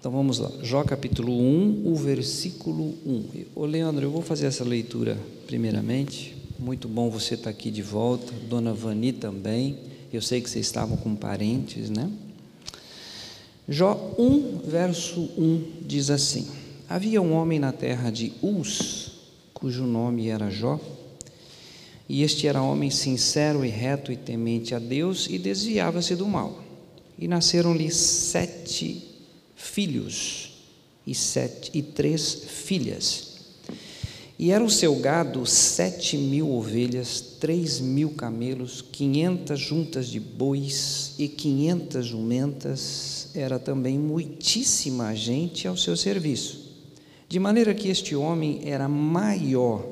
Então vamos lá, Jó capítulo 1, o versículo 1. Ô Leandro, eu vou fazer essa leitura primeiramente. Muito bom você estar aqui de volta, Dona Vani também. Eu sei que vocês estavam com parentes, né? Jó 1, verso 1 diz assim: Havia um homem na terra de Uz, cujo nome era Jó, e este era homem sincero e reto e temente a Deus e desviava-se do mal. E nasceram-lhe sete filhos e, sete, e três filhas. E era o seu gado sete mil ovelhas, três mil camelos, quinhentas juntas de bois e quinhentas jumentas. Era também muitíssima gente ao seu serviço. De maneira que este homem era maior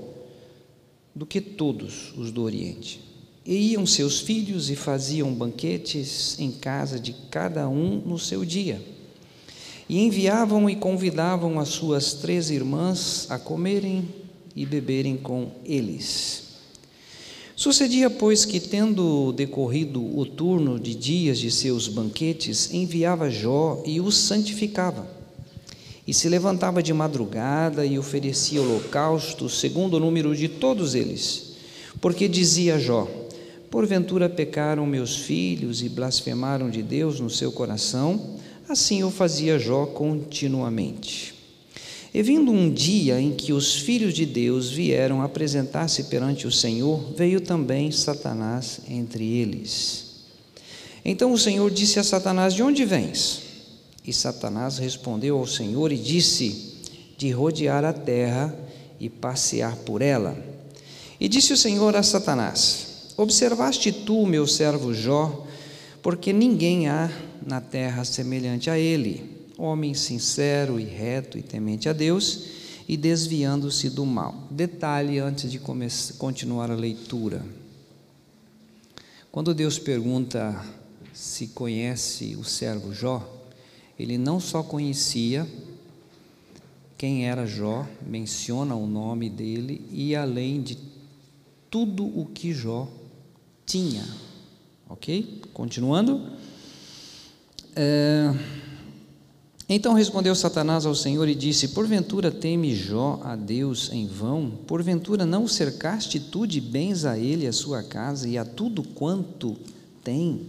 do que todos os do Oriente. E iam seus filhos e faziam banquetes em casa de cada um no seu dia e enviavam e convidavam as suas três irmãs a comerem e beberem com eles. Sucedia, pois, que, tendo decorrido o turno de dias de seus banquetes, enviava Jó e os santificava. E se levantava de madrugada e oferecia holocausto, segundo o número de todos eles. Porque dizia Jó: Porventura pecaram meus filhos e blasfemaram de Deus no seu coração, Assim o fazia Jó continuamente. E vindo um dia em que os filhos de Deus vieram apresentar-se perante o Senhor, veio também Satanás entre eles. Então o Senhor disse a Satanás: De onde vens? E Satanás respondeu ao Senhor e disse: De rodear a terra e passear por ela. E disse o Senhor a Satanás: Observaste tu, meu servo Jó, porque ninguém há na terra semelhante a ele, homem sincero e reto e temente a Deus e desviando-se do mal. Detalhe antes de continuar a leitura. Quando Deus pergunta se conhece o servo Jó, ele não só conhecia quem era Jó, menciona o nome dele e além de tudo o que Jó tinha. Ok? Continuando. É... Então respondeu Satanás ao Senhor e disse: Porventura teme Jó a Deus em vão? Porventura não cercaste tu de bens a ele, a sua casa e a tudo quanto tem?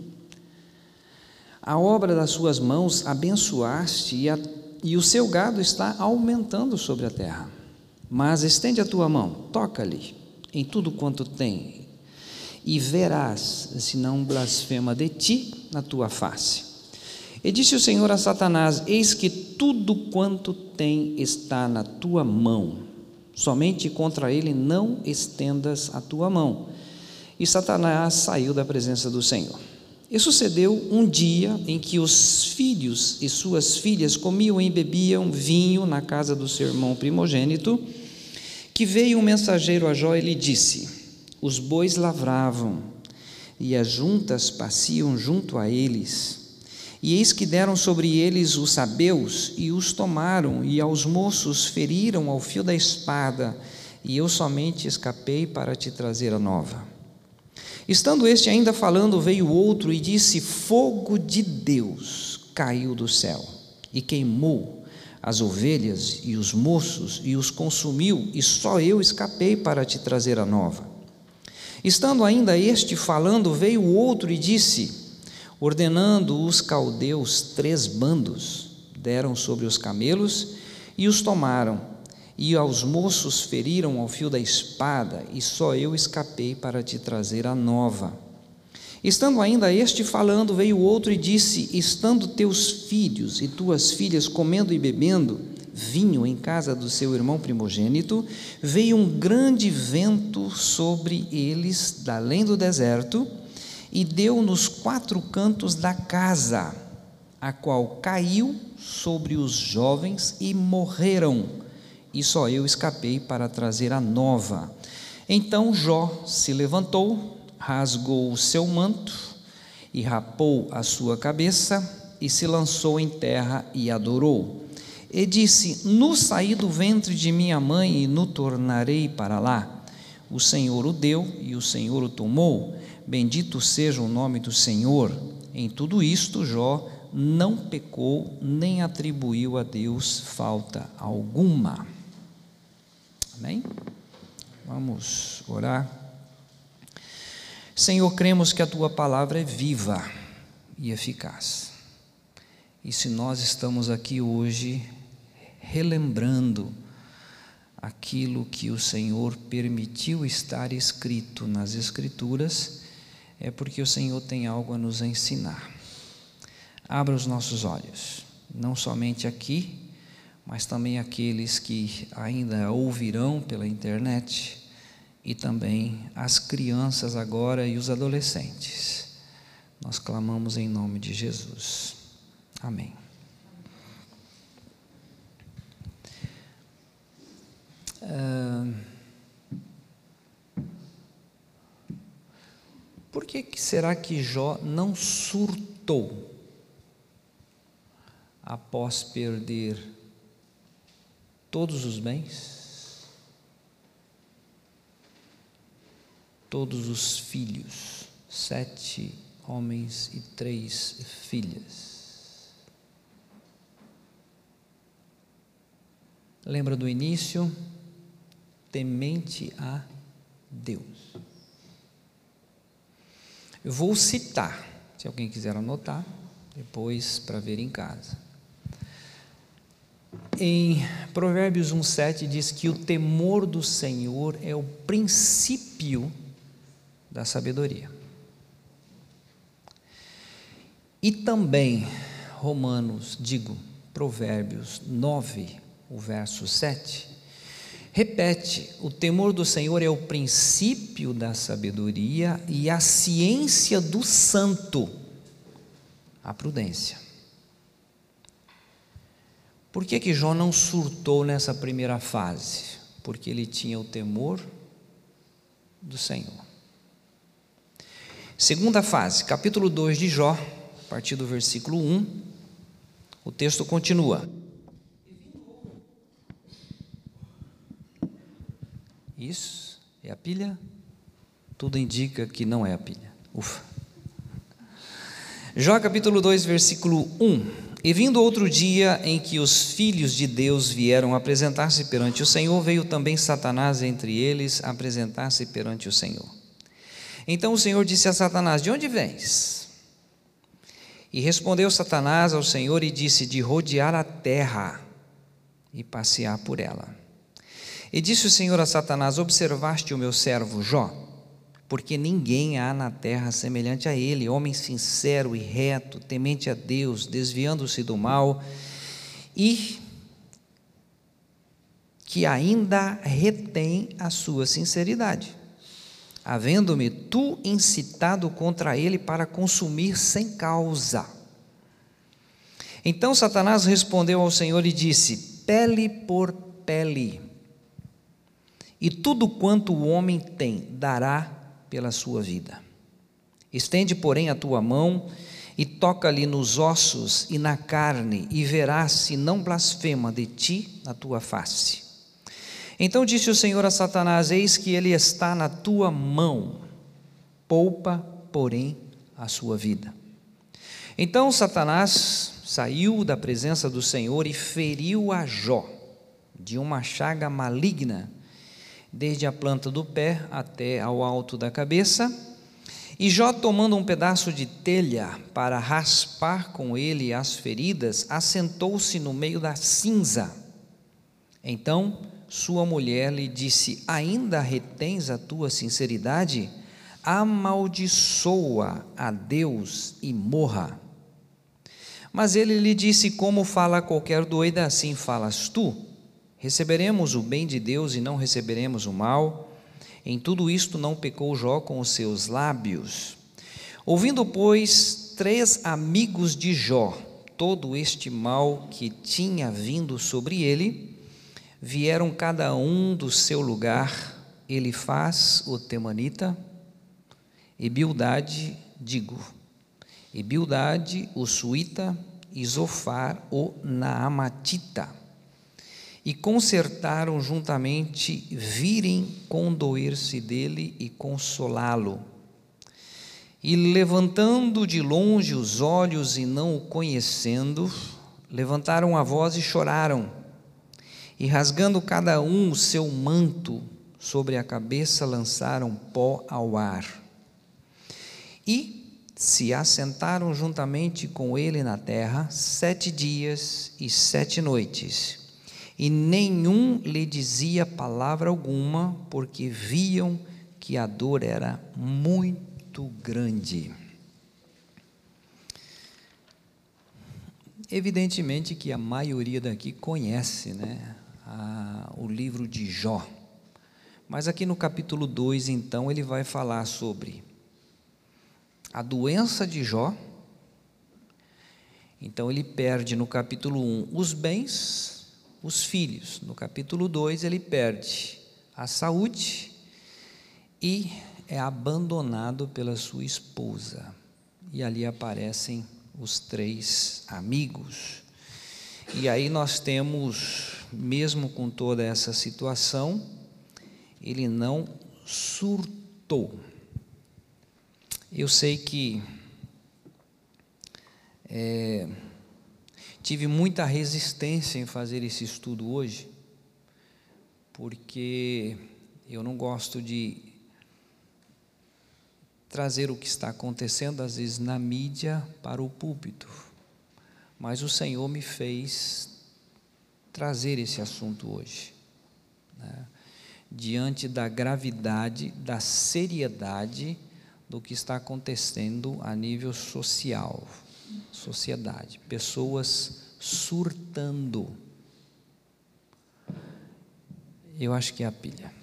A obra das suas mãos abençoaste e, a, e o seu gado está aumentando sobre a terra. Mas estende a tua mão, toca-lhe em tudo quanto tem, e verás se não blasfema de ti na tua face. E disse o Senhor a Satanás: Eis que tudo quanto tem está na tua mão, somente contra ele não estendas a tua mão. E Satanás saiu da presença do Senhor. E sucedeu um dia em que os filhos e suas filhas comiam e bebiam vinho na casa do seu irmão primogênito, que veio um mensageiro a Jó e lhe disse: Os bois lavravam e as juntas pasciam junto a eles e eis que deram sobre eles os sabeus e os tomaram, e aos moços feriram ao fio da espada, e eu somente escapei para te trazer a nova. Estando este ainda falando, veio outro e disse: Fogo de Deus caiu do céu e queimou as ovelhas e os moços e os consumiu, e só eu escapei para te trazer a nova. Estando ainda este falando, veio outro e disse: Ordenando os caldeus três bandos, deram sobre os camelos e os tomaram, e aos moços feriram ao fio da espada, e só eu escapei para te trazer a nova. Estando ainda este falando, veio outro e disse: Estando teus filhos e tuas filhas comendo e bebendo vinho em casa do seu irmão primogênito, veio um grande vento sobre eles, da além do deserto, e deu nos quatro cantos da casa, a qual caiu sobre os jovens e morreram, e só eu escapei para trazer a nova. Então Jó se levantou, rasgou o seu manto e rapou a sua cabeça e se lançou em terra e adorou. E disse: No saí do ventre de minha mãe e no tornarei para lá. O Senhor o deu e o Senhor o tomou. Bendito seja o nome do Senhor. Em tudo isto, Jó não pecou nem atribuiu a Deus falta alguma. Amém? Vamos orar. Senhor, cremos que a tua palavra é viva e eficaz. E se nós estamos aqui hoje relembrando aquilo que o Senhor permitiu estar escrito nas Escrituras, é porque o Senhor tem algo a nos ensinar. Abra os nossos olhos, não somente aqui, mas também aqueles que ainda ouvirão pela internet e também as crianças agora e os adolescentes. Nós clamamos em nome de Jesus. Amém. Por que, que será que Jó não surtou após perder todos os bens? todos os filhos, sete homens e três filhas. Lembra do início? Temente a Deus. Eu vou citar, se alguém quiser anotar, depois para ver em casa. Em Provérbios 1,7 diz que o temor do Senhor é o princípio da sabedoria. E também, Romanos, digo, Provérbios 9, o verso 7, repete: o temor do Senhor é o princípio da sabedoria e a ciência do santo, a prudência. Por que, que Jó não surtou nessa primeira fase? Porque ele tinha o temor do Senhor. Segunda fase, capítulo 2 de Jó, a partir do versículo 1, o texto continua. Isso, é a pilha? Tudo indica que não é a pilha. Ufa. Jó capítulo 2, versículo 1. E vindo outro dia em que os filhos de Deus vieram apresentar-se perante o Senhor, veio também Satanás entre eles apresentar-se perante o Senhor. Então o Senhor disse a Satanás: De onde vens? E respondeu Satanás ao Senhor e disse: De rodear a terra e passear por ela. E disse o Senhor a Satanás: Observaste o meu servo Jó? Porque ninguém há na terra semelhante a ele, homem sincero e reto, temente a Deus, desviando-se do mal e que ainda retém a sua sinceridade havendo-me tu incitado contra ele para consumir sem causa. Então Satanás respondeu ao Senhor e disse: Pele por pele, e tudo quanto o homem tem dará pela sua vida. Estende, porém, a tua mão e toca-lhe nos ossos e na carne, e verás se não blasfema de ti na tua face. Então disse o Senhor a Satanás: Eis que ele está na tua mão, poupa, porém, a sua vida. Então Satanás saiu da presença do Senhor e feriu a Jó de uma chaga maligna, desde a planta do pé até ao alto da cabeça. E Jó, tomando um pedaço de telha para raspar com ele as feridas, assentou-se no meio da cinza. Então sua mulher lhe disse: Ainda retens a tua sinceridade? Amaldiçoa a Deus e morra. Mas ele lhe disse: Como fala qualquer doida, assim falas tu. Receberemos o bem de Deus e não receberemos o mal. Em tudo isto não pecou Jó com os seus lábios. Ouvindo, pois, três amigos de Jó todo este mal que tinha vindo sobre ele, vieram cada um do seu lugar, ele faz o temanita, e Bildade, digo, e Bildade, o suíta, e Zofar, o naamatita. E consertaram juntamente virem condoer-se dele e consolá-lo. E levantando de longe os olhos e não o conhecendo, levantaram a voz e choraram. E rasgando cada um o seu manto sobre a cabeça, lançaram pó ao ar. E se assentaram juntamente com ele na terra sete dias e sete noites. E nenhum lhe dizia palavra alguma, porque viam que a dor era muito grande. Evidentemente que a maioria daqui conhece né, a, o livro de Jó. Mas aqui no capítulo 2, então, ele vai falar sobre a doença de Jó. Então, ele perde no capítulo 1 um, os bens, os filhos. No capítulo 2, ele perde a saúde e é abandonado pela sua esposa. E ali aparecem os três amigos. E aí nós temos, mesmo com toda essa situação, ele não surtou. Eu sei que é, tive muita resistência em fazer esse estudo hoje, porque eu não gosto de trazer o que está acontecendo, às vezes, na mídia para o púlpito. Mas o Senhor me fez trazer esse assunto hoje. Né? Diante da gravidade, da seriedade do que está acontecendo a nível social, sociedade, pessoas surtando. Eu acho que é a pilha.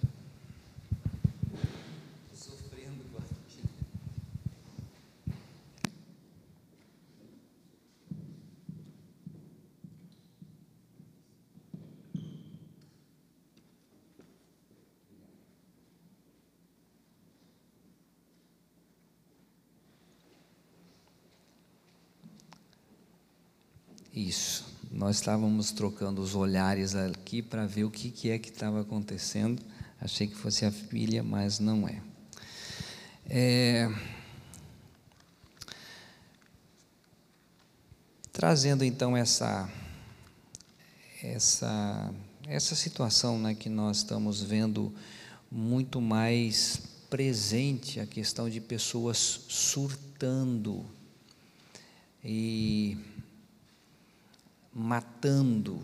Isso. Nós estávamos trocando os olhares aqui para ver o que, que é que estava acontecendo. Achei que fosse a filha, mas não é. é... Trazendo então essa essa essa situação né, que nós estamos vendo muito mais presente a questão de pessoas surtando e matando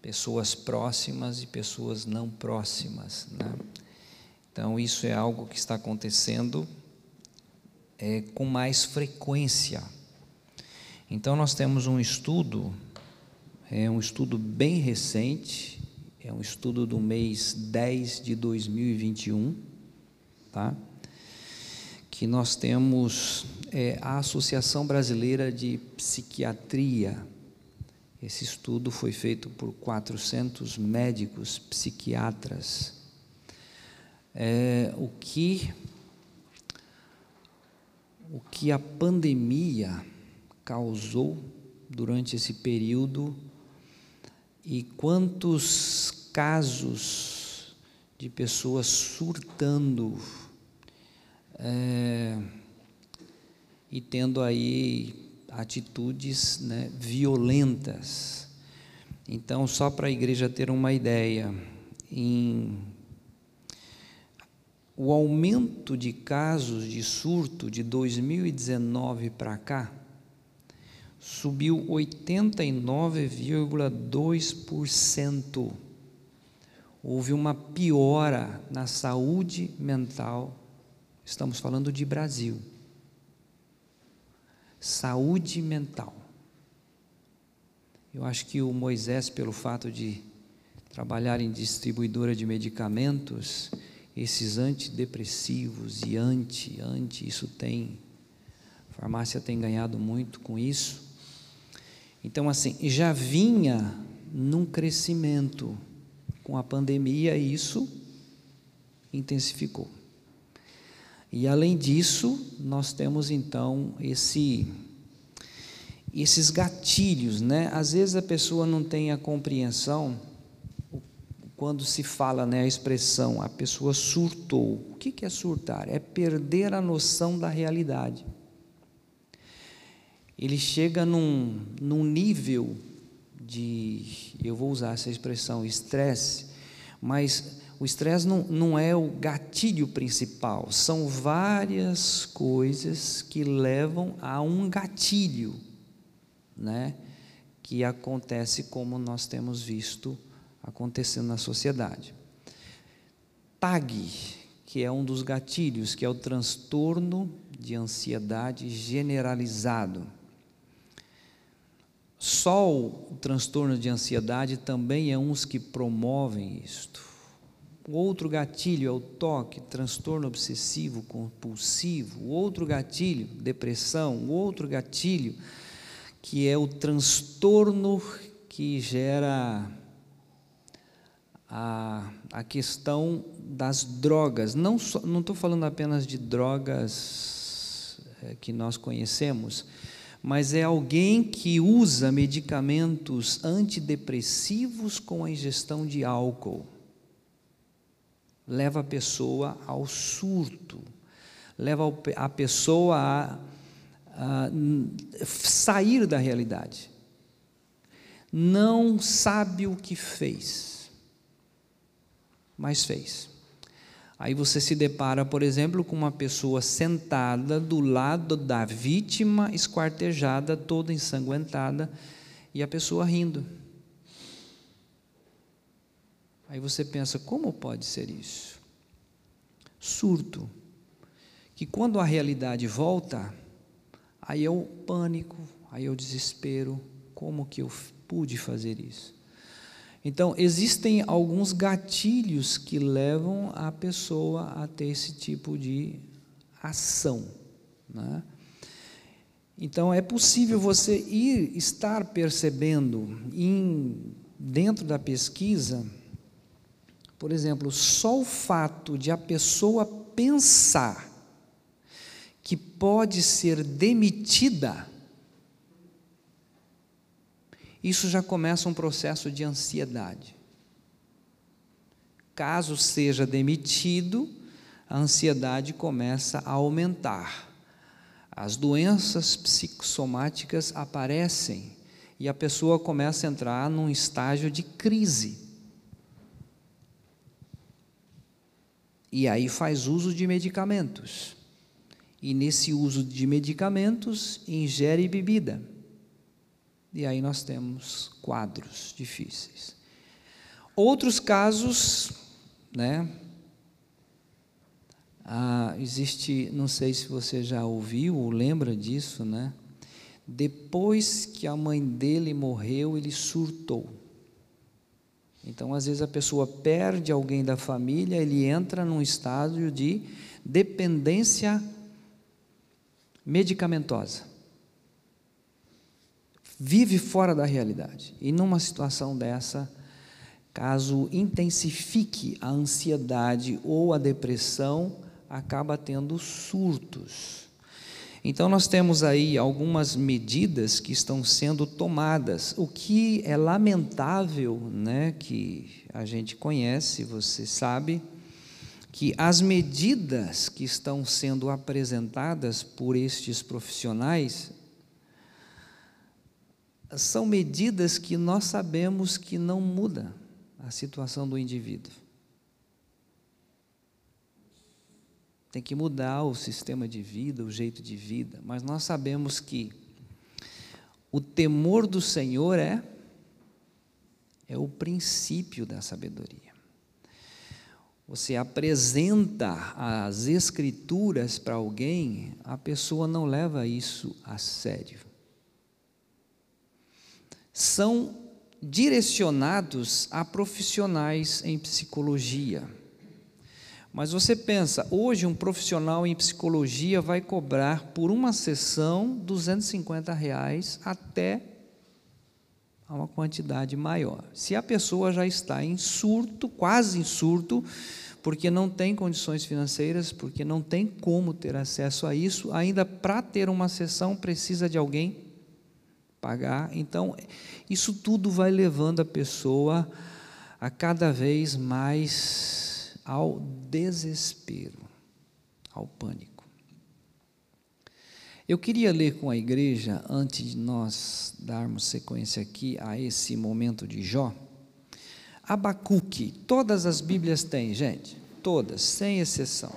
pessoas próximas e pessoas não próximas. Né? Então, isso é algo que está acontecendo é, com mais frequência. Então, nós temos um estudo, é um estudo bem recente, é um estudo do mês 10 de 2021, tá? que nós temos é, a Associação Brasileira de Psiquiatria, esse estudo foi feito por 400 médicos psiquiatras. É, o que o que a pandemia causou durante esse período e quantos casos de pessoas surtando é, e tendo aí atitudes né, violentas. Então, só para a igreja ter uma ideia, em o aumento de casos de surto de 2019 para cá subiu 89,2%. Houve uma piora na saúde mental. Estamos falando de Brasil saúde mental. Eu acho que o Moisés, pelo fato de trabalhar em distribuidora de medicamentos, esses antidepressivos e anti, anti, isso tem, a farmácia tem ganhado muito com isso. Então, assim, já vinha num crescimento com a pandemia, e isso intensificou. E além disso, nós temos então esse esses gatilhos, né? Às vezes a pessoa não tem a compreensão quando se fala né, a expressão a pessoa surtou. O que é surtar? É perder a noção da realidade. Ele chega num, num nível de, eu vou usar essa expressão, estresse, mas o estresse não, não é o gatilho principal, são várias coisas que levam a um gatilho, né? que acontece como nós temos visto acontecendo na sociedade. TAG, que é um dos gatilhos, que é o transtorno de ansiedade generalizado. Só o transtorno de ansiedade também é dos que promovem isto. Outro gatilho é o toque, transtorno obsessivo compulsivo. Outro gatilho, depressão. Outro gatilho, que é o transtorno que gera a, a questão das drogas. Não estou falando apenas de drogas é, que nós conhecemos, mas é alguém que usa medicamentos antidepressivos com a ingestão de álcool leva a pessoa ao surto, leva a pessoa a, a sair da realidade. Não sabe o que fez, mas fez. Aí você se depara, por exemplo, com uma pessoa sentada do lado da vítima, esquartejada, toda ensanguentada, e a pessoa rindo. Aí você pensa, como pode ser isso? Surto. Que quando a realidade volta, aí é o pânico, aí é o desespero. Como que eu pude fazer isso? Então, existem alguns gatilhos que levam a pessoa a ter esse tipo de ação. Né? Então, é possível você ir estar percebendo em, dentro da pesquisa por exemplo, só o fato de a pessoa pensar que pode ser demitida, isso já começa um processo de ansiedade. Caso seja demitido, a ansiedade começa a aumentar. As doenças psicossomáticas aparecem e a pessoa começa a entrar num estágio de crise. E aí faz uso de medicamentos. E nesse uso de medicamentos, ingere bebida. E aí nós temos quadros difíceis. Outros casos, né? Ah, existe, não sei se você já ouviu ou lembra disso, né? Depois que a mãe dele morreu, ele surtou. Então, às vezes, a pessoa perde alguém da família, ele entra num estágio de dependência medicamentosa. Vive fora da realidade. E numa situação dessa, caso intensifique a ansiedade ou a depressão, acaba tendo surtos. Então, nós temos aí algumas medidas que estão sendo tomadas, o que é lamentável, né, que a gente conhece, você sabe, que as medidas que estão sendo apresentadas por estes profissionais são medidas que nós sabemos que não muda a situação do indivíduo. Tem que mudar o sistema de vida, o jeito de vida, mas nós sabemos que o temor do Senhor é é o princípio da sabedoria. Você apresenta as escrituras para alguém, a pessoa não leva isso a sério. São direcionados a profissionais em psicologia mas você pensa, hoje um profissional em psicologia vai cobrar por uma sessão 250 reais até uma quantidade maior. Se a pessoa já está em surto, quase em surto, porque não tem condições financeiras, porque não tem como ter acesso a isso, ainda para ter uma sessão precisa de alguém pagar. Então, isso tudo vai levando a pessoa a cada vez mais ao desespero, ao pânico. Eu queria ler com a igreja, antes de nós darmos sequência aqui a esse momento de Jó, Abacuque, todas as Bíblias têm, gente, todas, sem exceção.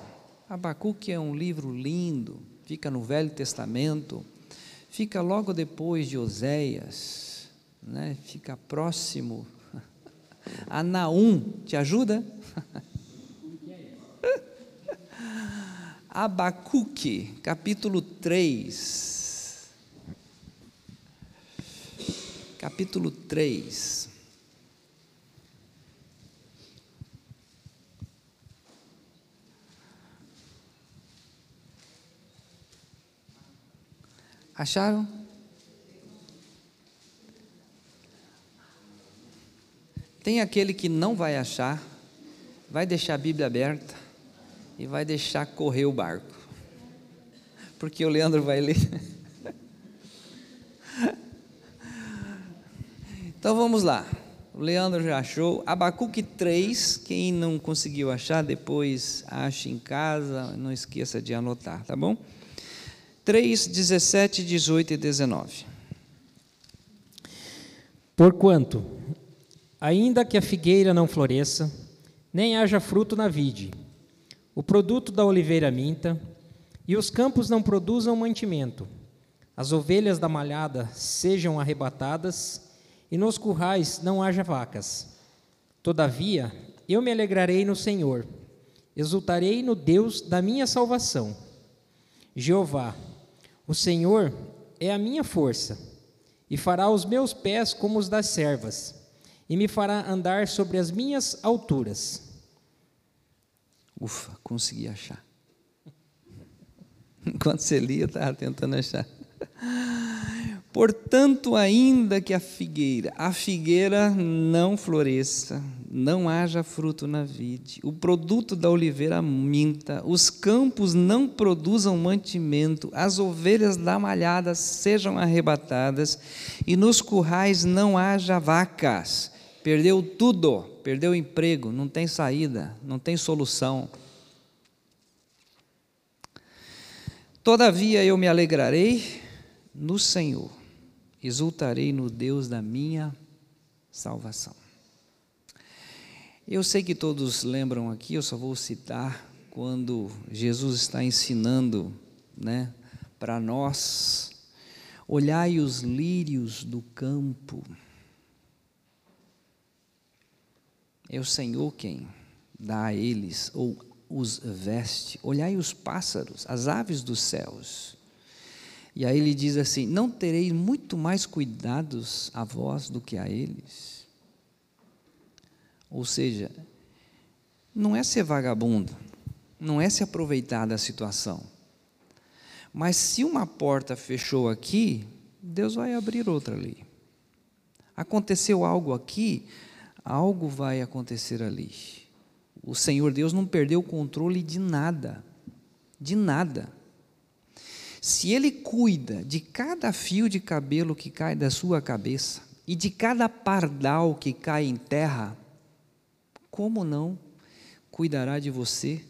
Abacuque é um livro lindo, fica no Velho Testamento, fica logo depois de Oséias, né? fica próximo a Naum, te ajuda? Abacuque, capítulo 3. Capítulo 3. Acharam? Tem aquele que não vai achar, vai deixar a Bíblia aberta e vai deixar correr o barco. Porque o Leandro vai ler. Então vamos lá. O Leandro já achou. Abacuque 3, quem não conseguiu achar, depois ache em casa, não esqueça de anotar, tá bom? 3, 17, 18 e 19. Porquanto, ainda que a figueira não floresça, nem haja fruto na vide, o produto da oliveira minta, e os campos não produzam mantimento, as ovelhas da malhada sejam arrebatadas, e nos currais não haja vacas. Todavia, eu me alegrarei no Senhor, exultarei no Deus da minha salvação. Jeová, o Senhor é a minha força, e fará os meus pés como os das servas, e me fará andar sobre as minhas alturas. Ufa, consegui achar. Enquanto você lia, estava tentando achar. Portanto, ainda que a figueira, a figueira não floresça, não haja fruto na vide, o produto da oliveira minta, os campos não produzam mantimento, as ovelhas da malhada sejam arrebatadas e nos currais não haja vacas. Perdeu tudo, perdeu o emprego, não tem saída, não tem solução. Todavia eu me alegrarei no Senhor exultarei no Deus da minha salvação. Eu sei que todos lembram aqui, eu só vou citar quando Jesus está ensinando, né, para nós, olhai os lírios do campo. É o Senhor quem dá a eles ou os veste. Olhai os pássaros, as aves dos céus. E aí ele diz assim: Não tereis muito mais cuidados a vós do que a eles? Ou seja, não é ser vagabundo, não é se aproveitar da situação. Mas se uma porta fechou aqui, Deus vai abrir outra ali. Aconteceu algo aqui, algo vai acontecer ali. O Senhor Deus não perdeu o controle de nada, de nada. Se ele cuida de cada fio de cabelo que cai da sua cabeça e de cada pardal que cai em terra, como não cuidará de você,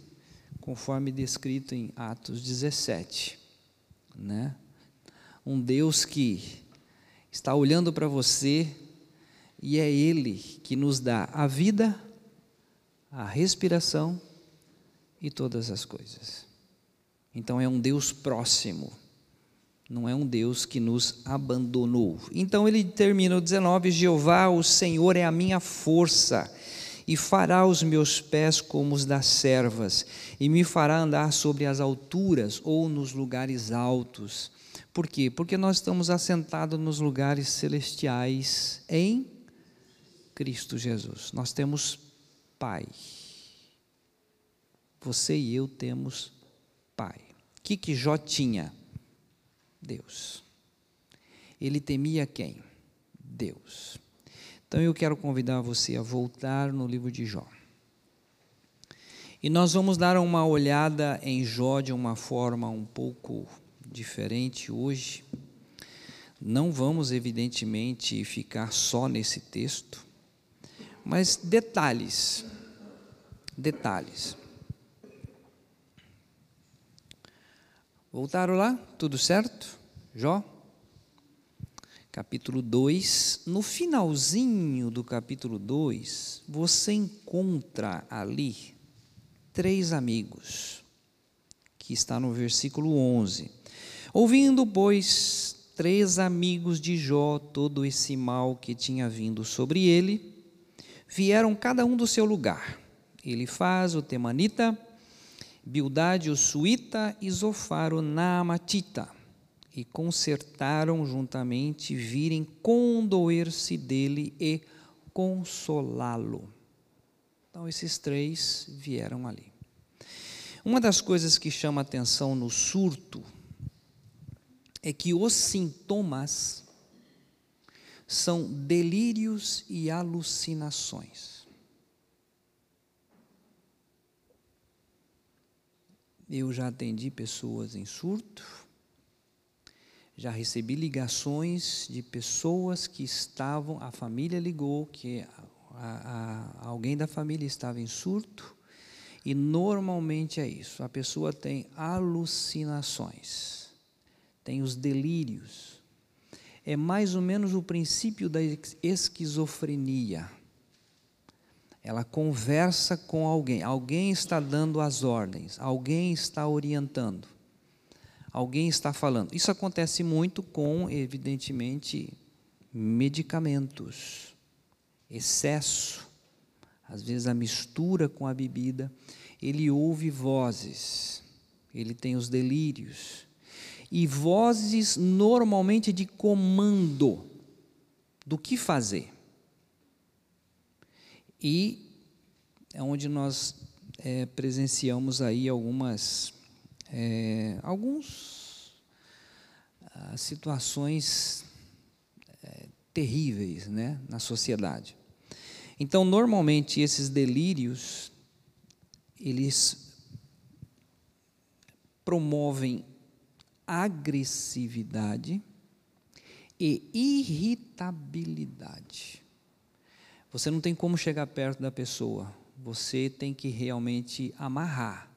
conforme descrito em Atos 17, né? Um Deus que está olhando para você e é Ele que nos dá a vida, a respiração e todas as coisas. Então é um Deus próximo, não é um Deus que nos abandonou. Então ele termina o 19: Jeová, o Senhor é a minha força, e fará os meus pés como os das servas, e me fará andar sobre as alturas ou nos lugares altos. Por quê? Porque nós estamos assentados nos lugares celestiais em Cristo Jesus. Nós temos Pai. Você e eu temos Pai que, que Jó tinha? Deus. Ele temia quem? Deus. Então eu quero convidar você a voltar no livro de Jó. E nós vamos dar uma olhada em Jó de uma forma um pouco diferente hoje. Não vamos, evidentemente, ficar só nesse texto, Mas detalhes. Detalhes. Voltaram lá? Tudo certo? Jó? Capítulo 2. No finalzinho do capítulo 2, você encontra ali três amigos, que está no versículo 11. Ouvindo, pois, três amigos de Jó todo esse mal que tinha vindo sobre ele, vieram cada um do seu lugar. Ele faz o temanita, Bildade o suíta e Zofar o naamatita, e consertaram juntamente virem condoer-se dele e consolá-lo. Então esses três vieram ali. Uma das coisas que chama atenção no surto é que os sintomas são delírios e alucinações. Eu já atendi pessoas em surto, já recebi ligações de pessoas que estavam, a família ligou que a, a, alguém da família estava em surto, e normalmente é isso: a pessoa tem alucinações, tem os delírios. É mais ou menos o princípio da esquizofrenia. Ela conversa com alguém, alguém está dando as ordens, alguém está orientando, alguém está falando. Isso acontece muito com, evidentemente, medicamentos, excesso, às vezes a mistura com a bebida. Ele ouve vozes, ele tem os delírios, e vozes normalmente de comando do que fazer. E é onde nós é, presenciamos aí algumas, é, alguns ah, situações é, terríveis né, na sociedade. Então, normalmente, esses delírios, eles promovem agressividade e irritabilidade. Você não tem como chegar perto da pessoa. Você tem que realmente amarrar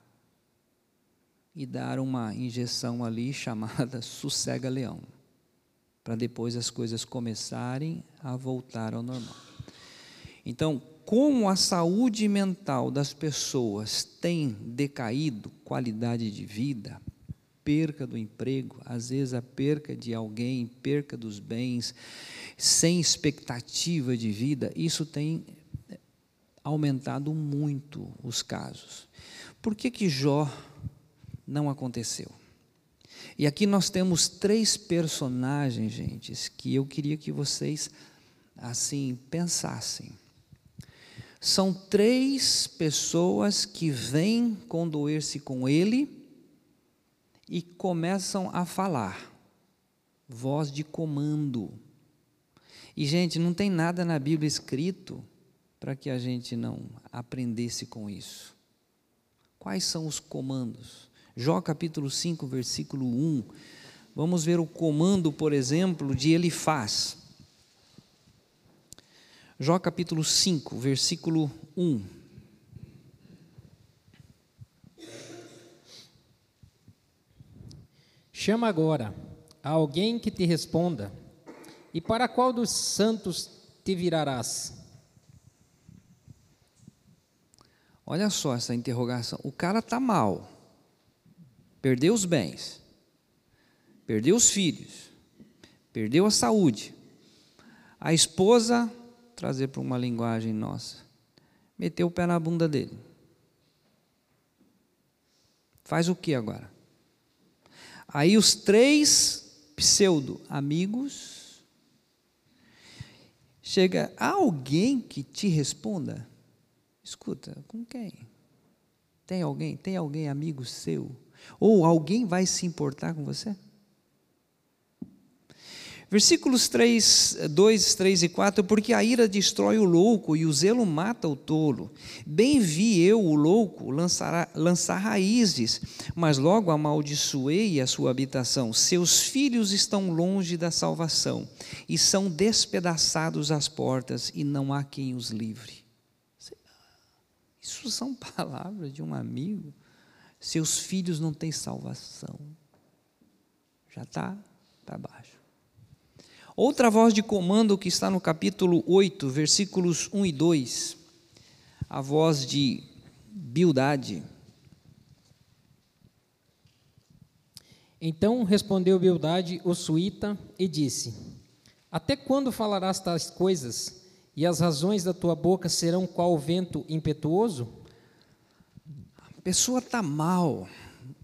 e dar uma injeção ali chamada sossega-leão, para depois as coisas começarem a voltar ao normal. Então, como a saúde mental das pessoas tem decaído, qualidade de vida, perca do emprego, às vezes a perca de alguém, perca dos bens, sem expectativa de vida, isso tem aumentado muito os casos. Por que que Jó não aconteceu? E aqui nós temos três personagens, gente, que eu queria que vocês assim pensassem. São três pessoas que vêm condoer-se com ele e começam a falar. Voz de comando. E, gente, não tem nada na Bíblia escrito para que a gente não aprendesse com isso. Quais são os comandos? Jó capítulo 5, versículo 1. Vamos ver o comando, por exemplo, de Elifaz. Jó capítulo 5, versículo 1. Chama agora a alguém que te responda, e para qual dos santos te virarás? Olha só essa interrogação. O cara está mal, perdeu os bens, perdeu os filhos, perdeu a saúde. A esposa, trazer para uma linguagem nossa, meteu o pé na bunda dele. Faz o que agora? Aí os três pseudo-amigos, chega alguém que te responda, escuta, com quem? Tem alguém? Tem alguém amigo seu? Ou alguém vai se importar com você? Versículos 3, 2, 3 e 4, porque a ira destrói o louco e o zelo mata o tolo. Bem vi eu o louco lançar, lançar raízes, mas logo amaldiçoei a sua habitação. Seus filhos estão longe da salvação e são despedaçados às portas, e não há quem os livre. Isso são palavras de um amigo. Seus filhos não têm salvação. Já está para baixo. Outra voz de comando que está no capítulo 8, versículos 1 e 2, a voz de Bildade. Então respondeu Bildade, o suíta, e disse: Até quando falarás tais coisas, e as razões da tua boca serão qual vento impetuoso? A pessoa está mal.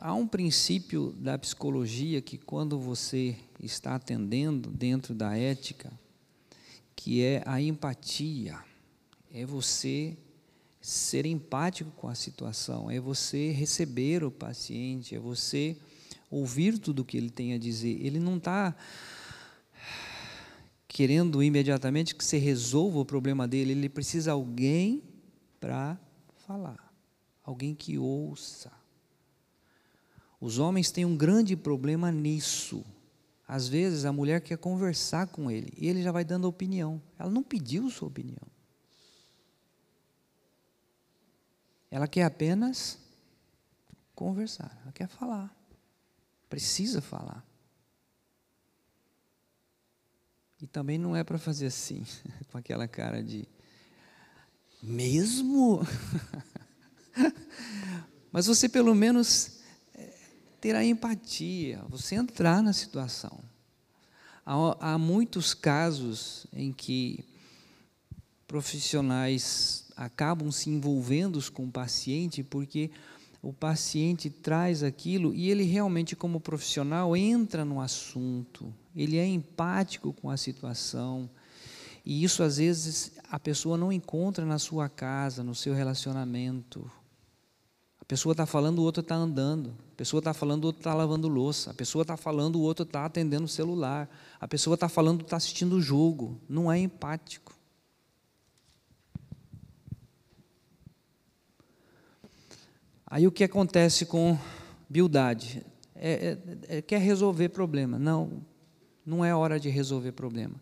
Há um princípio da psicologia que quando você está atendendo dentro da ética, que é a empatia. É você ser empático com a situação, é você receber o paciente, é você ouvir tudo o que ele tem a dizer. Ele não está querendo imediatamente que você resolva o problema dele, ele precisa de alguém para falar, alguém que ouça. Os homens têm um grande problema nisso. Às vezes a mulher quer conversar com ele e ele já vai dando opinião. Ela não pediu sua opinião. Ela quer apenas conversar, ela quer falar. Precisa falar. E também não é para fazer assim, com aquela cara de mesmo? Mas você pelo menos ter a empatia, você entrar na situação. Há, há muitos casos em que profissionais acabam se envolvendo com o paciente porque o paciente traz aquilo e ele realmente, como profissional, entra no assunto, ele é empático com a situação. E isso, às vezes, a pessoa não encontra na sua casa, no seu relacionamento. A pessoa está falando, o outro está andando. A pessoa está falando, o outro está lavando louça. A pessoa está falando, o outro está atendendo o celular. A pessoa está falando, está assistindo o jogo. Não é empático. Aí o que acontece com Bildade? É, é, é, quer resolver problema. Não, não é hora de resolver problema.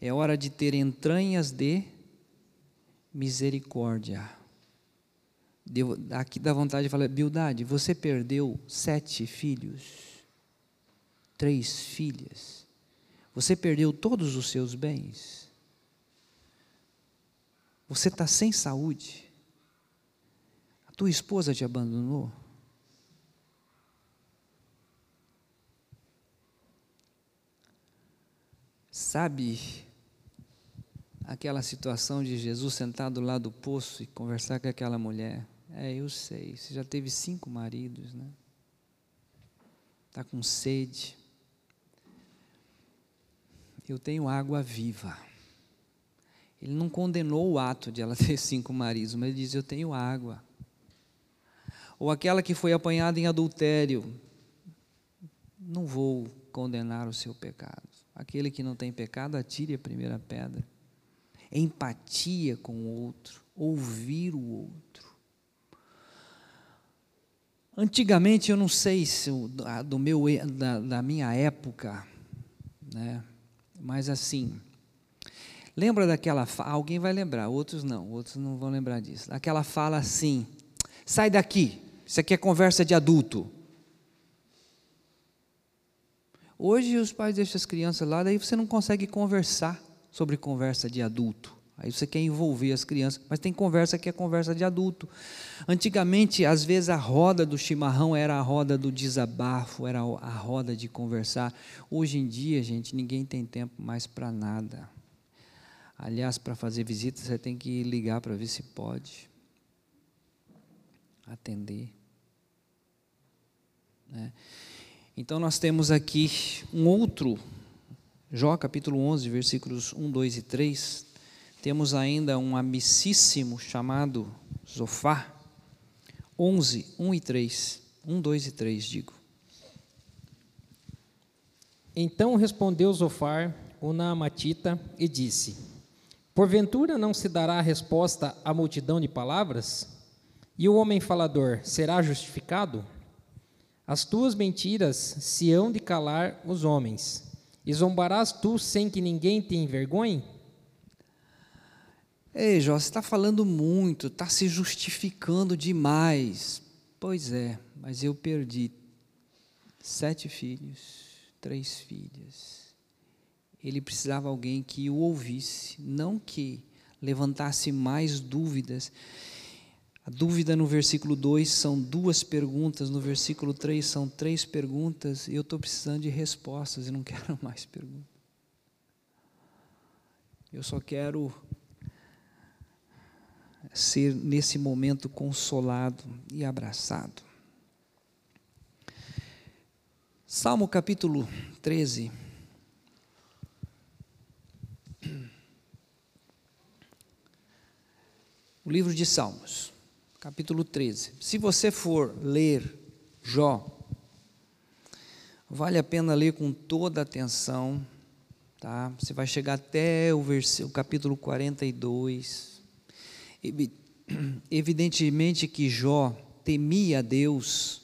É hora de ter entranhas de misericórdia. Deu, aqui dá vontade de falar, Bildade, você perdeu sete filhos, três filhas, você perdeu todos os seus bens, você está sem saúde, a tua esposa te abandonou. Sabe aquela situação de Jesus sentado lá do poço e conversar com aquela mulher? É, eu sei. Você já teve cinco maridos, né? Está com sede. Eu tenho água viva. Ele não condenou o ato de ela ter cinco maridos, mas ele diz: Eu tenho água. Ou aquela que foi apanhada em adultério. Não vou condenar o seu pecado. Aquele que não tem pecado, atire a primeira pedra. Empatia com o outro, ouvir o outro. Antigamente, eu não sei se do meu, da, da minha época, né? mas assim, lembra daquela alguém vai lembrar, outros não, outros não vão lembrar disso. Aquela fala assim: sai daqui, isso aqui é conversa de adulto. Hoje os pais deixam as crianças lá, daí você não consegue conversar sobre conversa de adulto. Aí você quer envolver as crianças, mas tem conversa que é conversa de adulto. Antigamente, às vezes, a roda do chimarrão era a roda do desabafo, era a roda de conversar. Hoje em dia, gente, ninguém tem tempo mais para nada. Aliás, para fazer visita, você tem que ligar para ver se pode atender. Né? Então, nós temos aqui um outro, Jó capítulo 11, versículos 1, 2 e 3 temos ainda um amicíssimo chamado Zofá, 11, 1 e 3. 1, 2 e 3, digo. Então respondeu Zofar, o Naamatita, e disse: Porventura não se dará resposta à multidão de palavras? E o homem falador será justificado? As tuas mentiras se hão de calar os homens, e zombarás tu sem que ninguém te envergonhe? Ei, Jó, você está falando muito, está se justificando demais. Pois é, mas eu perdi sete filhos, três filhas. Ele precisava de alguém que o ouvisse, não que levantasse mais dúvidas. A dúvida no versículo 2 são duas perguntas, no versículo 3 são três perguntas, e eu estou precisando de respostas e não quero mais perguntas. Eu só quero ser nesse momento consolado e abraçado. Salmo capítulo 13. O livro de Salmos, capítulo 13. Se você for ler Jó, vale a pena ler com toda atenção, tá? Você vai chegar até o, versículo, o capítulo 42. Evidentemente que Jó temia a Deus,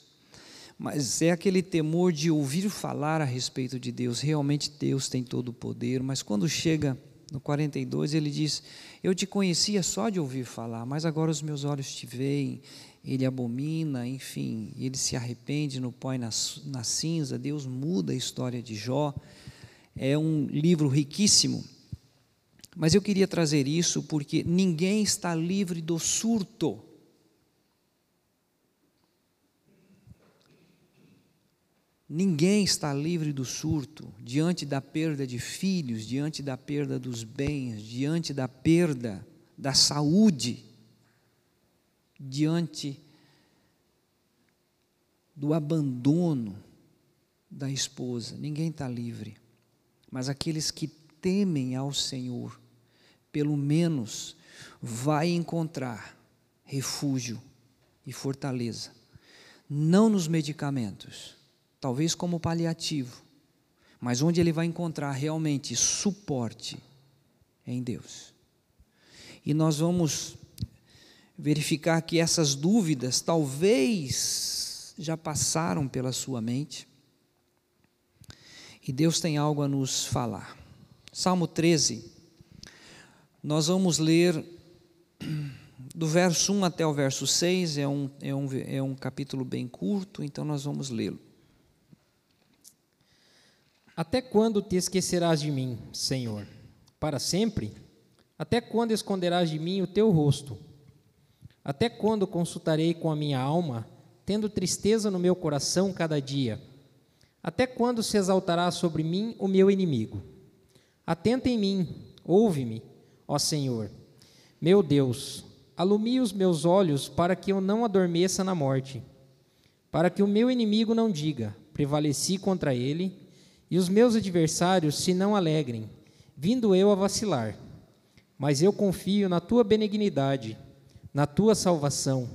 mas é aquele temor de ouvir falar a respeito de Deus. Realmente Deus tem todo o poder, mas quando chega no 42, ele diz: Eu te conhecia só de ouvir falar, mas agora os meus olhos te veem. Ele abomina, enfim, ele se arrepende no pó e na, na cinza. Deus muda a história de Jó. É um livro riquíssimo. Mas eu queria trazer isso porque ninguém está livre do surto. Ninguém está livre do surto diante da perda de filhos, diante da perda dos bens, diante da perda da saúde, diante do abandono da esposa. Ninguém está livre. Mas aqueles que temem ao Senhor, pelo menos vai encontrar refúgio e fortaleza, não nos medicamentos talvez como paliativo, mas onde ele vai encontrar realmente suporte é em Deus. E nós vamos verificar que essas dúvidas talvez já passaram pela sua mente, e Deus tem algo a nos falar. Salmo 13, nós vamos ler do verso 1 até o verso 6, é um, é um, é um capítulo bem curto, então nós vamos lê-lo. Até quando te esquecerás de mim, Senhor? Para sempre? Até quando esconderás de mim o teu rosto? Até quando consultarei com a minha alma, tendo tristeza no meu coração cada dia? Até quando se exaltará sobre mim o meu inimigo? Atenta em mim, ouve-me, ó Senhor. Meu Deus, alumie os meus olhos para que eu não adormeça na morte, para que o meu inimigo não diga: prevaleci contra ele e os meus adversários se não alegrem, vindo eu a vacilar. Mas eu confio na tua benignidade, na tua salvação.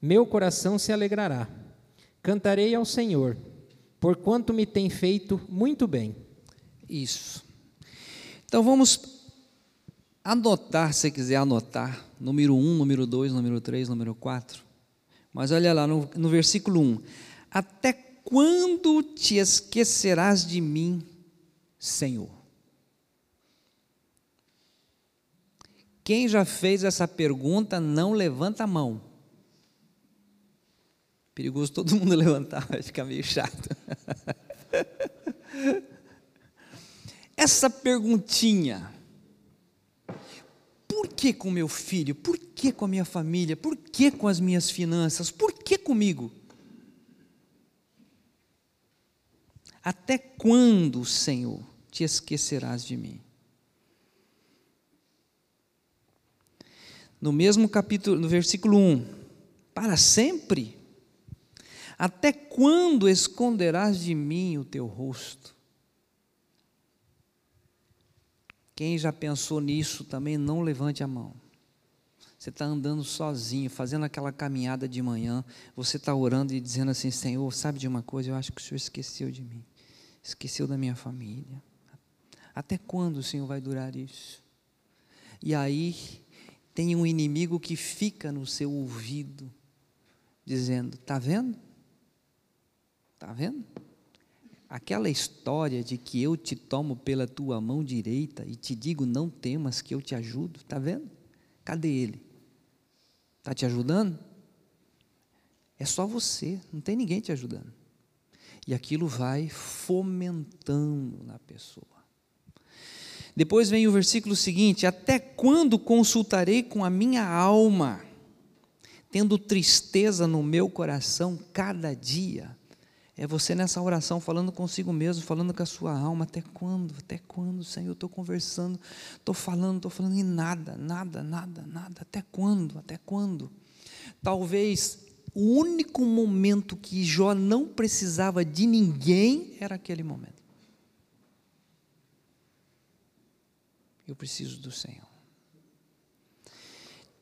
Meu coração se alegrará. Cantarei ao Senhor, porquanto me tem feito muito bem. Isso. Então vamos anotar, se quiser anotar, número 1, número 2, número 3, número 4. Mas olha lá no, no versículo 1. Até quando te esquecerás de mim, Senhor? Quem já fez essa pergunta, não levanta a mão. Perigoso todo mundo levantar, vai ficar meio chato. Essa perguntinha. Por que com meu filho? Por que com a minha família? Por que com as minhas finanças? Por que comigo? Até quando, Senhor, te esquecerás de mim? No mesmo capítulo, no versículo 1, para sempre? Até quando esconderás de mim o teu rosto? Quem já pensou nisso também não levante a mão. Você está andando sozinho, fazendo aquela caminhada de manhã, você está orando e dizendo assim: Senhor, sabe de uma coisa? Eu acho que o Senhor esqueceu de mim. Esqueceu da minha família. Até quando o Senhor vai durar isso? E aí tem um inimigo que fica no seu ouvido, dizendo: Está vendo? Está vendo? Aquela história de que eu te tomo pela tua mão direita e te digo não temas que eu te ajudo, está vendo? Cadê ele? Está te ajudando? É só você, não tem ninguém te ajudando. E aquilo vai fomentando na pessoa. Depois vem o versículo seguinte: Até quando consultarei com a minha alma, tendo tristeza no meu coração cada dia? É você nessa oração falando consigo mesmo, falando com a sua alma. Até quando? Até quando, Senhor? Eu estou conversando, estou falando, estou falando e nada, nada, nada, nada. Até quando? Até quando? Talvez o único momento que Jó não precisava de ninguém era aquele momento. Eu preciso do Senhor.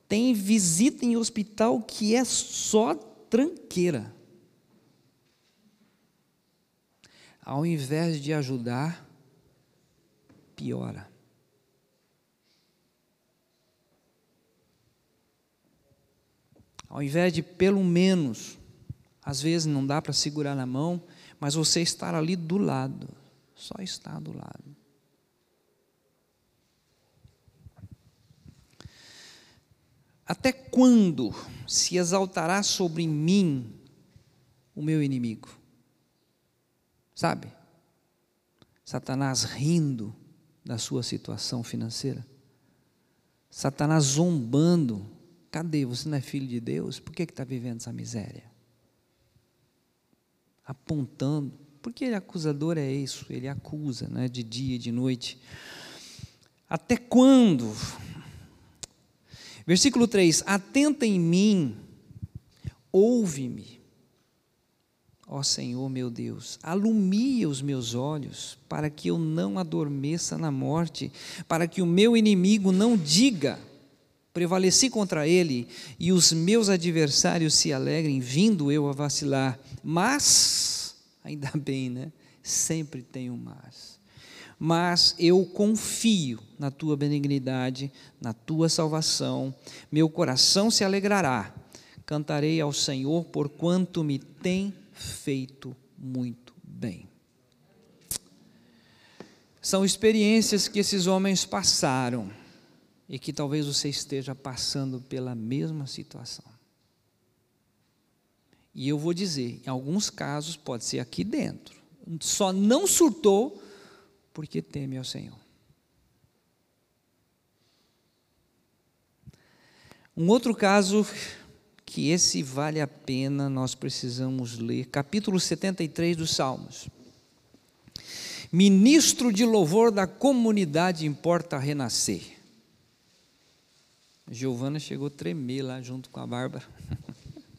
Tem visita em hospital que é só tranqueira. Ao invés de ajudar, piora. Ao invés de pelo menos, às vezes não dá para segurar na mão, mas você estar ali do lado, só estar do lado. Até quando se exaltará sobre mim o meu inimigo? Sabe? Satanás rindo da sua situação financeira. Satanás zombando. Cadê? Você não é filho de Deus? Por que está vivendo essa miséria? Apontando. Porque ele acusador é isso, ele acusa, né, de dia e de noite. Até quando Versículo 3: Atenta em mim, ouve-me, ó Senhor meu Deus, alumia os meus olhos, para que eu não adormeça na morte, para que o meu inimigo não diga, prevaleci contra ele, e os meus adversários se alegrem, vindo eu a vacilar. Mas, ainda bem, né? Sempre tem um mas mas eu confio na tua benignidade, na tua salvação. Meu coração se alegrará. Cantarei ao Senhor por quanto me tem feito muito bem. São experiências que esses homens passaram e que talvez você esteja passando pela mesma situação. E eu vou dizer, em alguns casos pode ser aqui dentro. Só não surtou porque teme ao Senhor. Um outro caso que esse vale a pena, nós precisamos ler, capítulo 73 dos Salmos. Ministro de louvor da comunidade importa renascer. Giovana chegou a tremer lá junto com a Bárbara.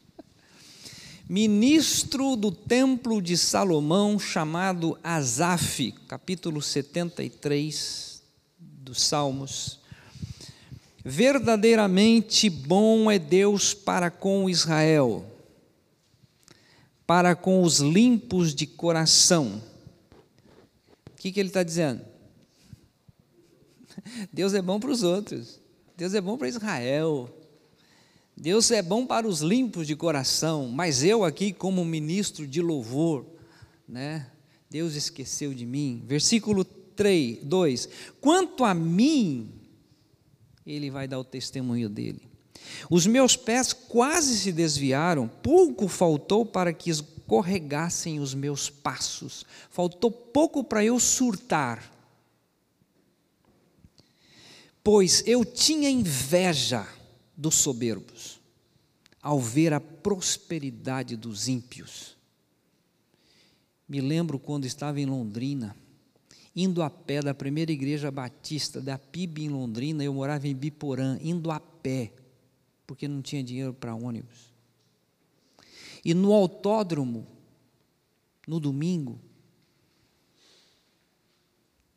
ministro do templo de Salomão, chamado Asaf, capítulo 73 dos Salmos. Verdadeiramente bom é Deus para com Israel, para com os limpos de coração. O que, que ele está dizendo? Deus é bom para os outros, Deus é bom para Israel, Deus é bom para os limpos de coração, mas eu aqui, como ministro de louvor, né? Deus esqueceu de mim. Versículo 3, 2: Quanto a mim, ele vai dar o testemunho dele. Os meus pés quase se desviaram, pouco faltou para que escorregassem os meus passos, faltou pouco para eu surtar. Pois eu tinha inveja dos soberbos, ao ver a prosperidade dos ímpios. Me lembro quando estava em Londrina, indo a pé da primeira igreja batista da PIB em Londrina, eu morava em Biporã, indo a pé, porque não tinha dinheiro para ônibus. E no autódromo, no domingo,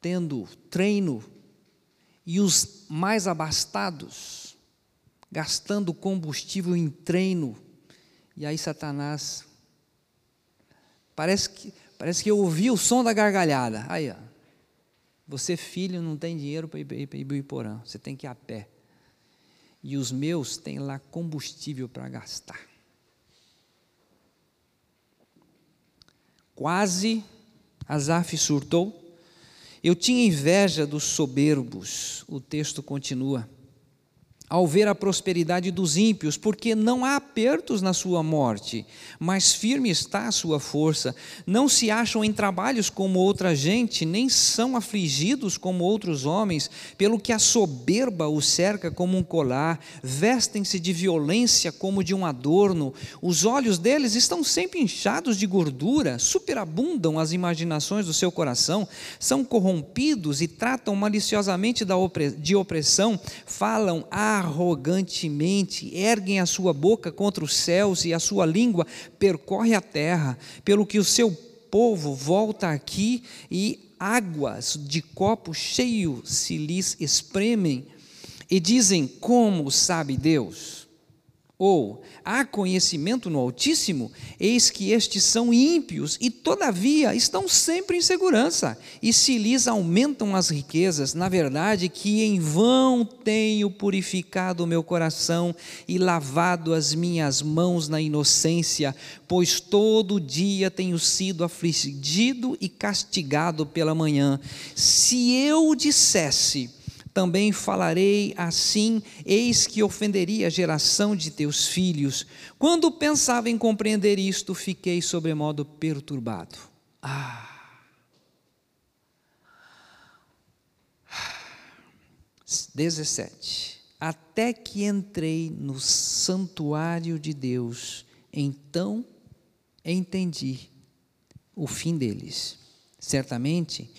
tendo treino, e os mais abastados, gastando combustível em treino. E aí Satanás parece que Parece que eu ouvi o som da gargalhada. Aí, ó. Você, filho, não tem dinheiro para ir para Ibiporã. Você tem que ir a pé. E os meus têm lá combustível para gastar. Quase Azaf surtou. Eu tinha inveja dos soberbos. O texto continua ao ver a prosperidade dos ímpios, porque não há apertos na sua morte, mas firme está a sua força. Não se acham em trabalhos como outra gente, nem são afligidos como outros homens, pelo que a soberba os cerca como um colar, vestem-se de violência como de um adorno, os olhos deles estão sempre inchados de gordura, superabundam as imaginações do seu coração, são corrompidos e tratam maliciosamente de opressão, falam a arrogantemente, erguem a sua boca contra os céus e a sua língua percorre a terra, pelo que o seu povo volta aqui e águas de copo cheio se lhes espremem e dizem: Como sabe Deus? Ou há conhecimento no Altíssimo? Eis que estes são ímpios e, todavia, estão sempre em segurança, e se lhes aumentam as riquezas. Na verdade, que em vão tenho purificado o meu coração e lavado as minhas mãos na inocência, pois todo dia tenho sido afligido e castigado pela manhã. Se eu dissesse, também falarei assim: eis que ofenderia a geração de teus filhos. Quando pensava em compreender isto, fiquei sobremodo perturbado. Ah! 17. Até que entrei no santuário de Deus, então entendi o fim deles. Certamente,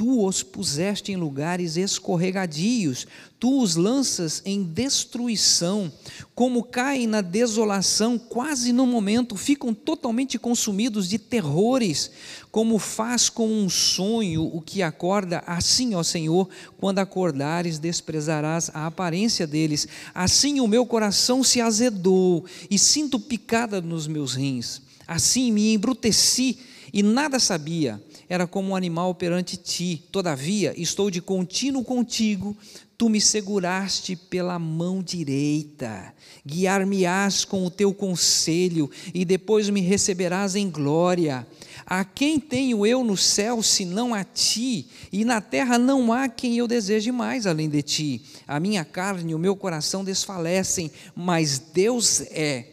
tu os puseste em lugares escorregadios, tu os lanças em destruição, como caem na desolação, quase no momento, ficam totalmente consumidos de terrores, como faz com um sonho o que acorda, assim, ó Senhor, quando acordares, desprezarás a aparência deles. Assim o meu coração se azedou e sinto picada nos meus rins. Assim me embruteci e nada sabia era como um animal perante ti. Todavia, estou de contínuo contigo, tu me seguraste pela mão direita, guiar-me-ás com o teu conselho, e depois me receberás em glória. A quem tenho eu no céu senão a ti? E na terra não há quem eu deseje mais além de ti. A minha carne e o meu coração desfalecem, mas Deus é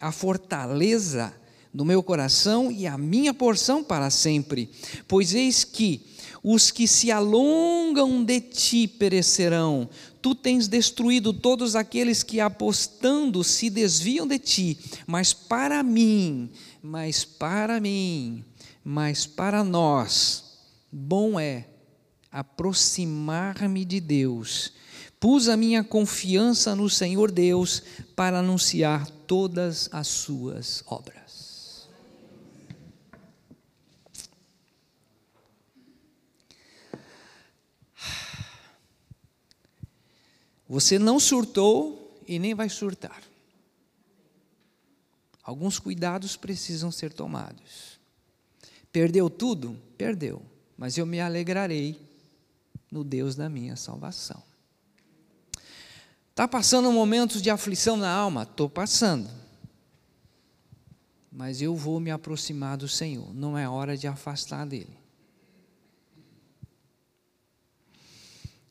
a fortaleza no meu coração e a minha porção para sempre. Pois eis que os que se alongam de ti perecerão. Tu tens destruído todos aqueles que apostando se desviam de ti, mas para mim, mas para mim, mas para nós, bom é aproximar-me de Deus. Pus a minha confiança no Senhor Deus para anunciar todas as suas obras. Você não surtou e nem vai surtar. Alguns cuidados precisam ser tomados. Perdeu tudo? Perdeu. Mas eu me alegrarei no Deus da minha salvação. Está passando momentos de aflição na alma? Estou passando. Mas eu vou me aproximar do Senhor. Não é hora de afastar dele.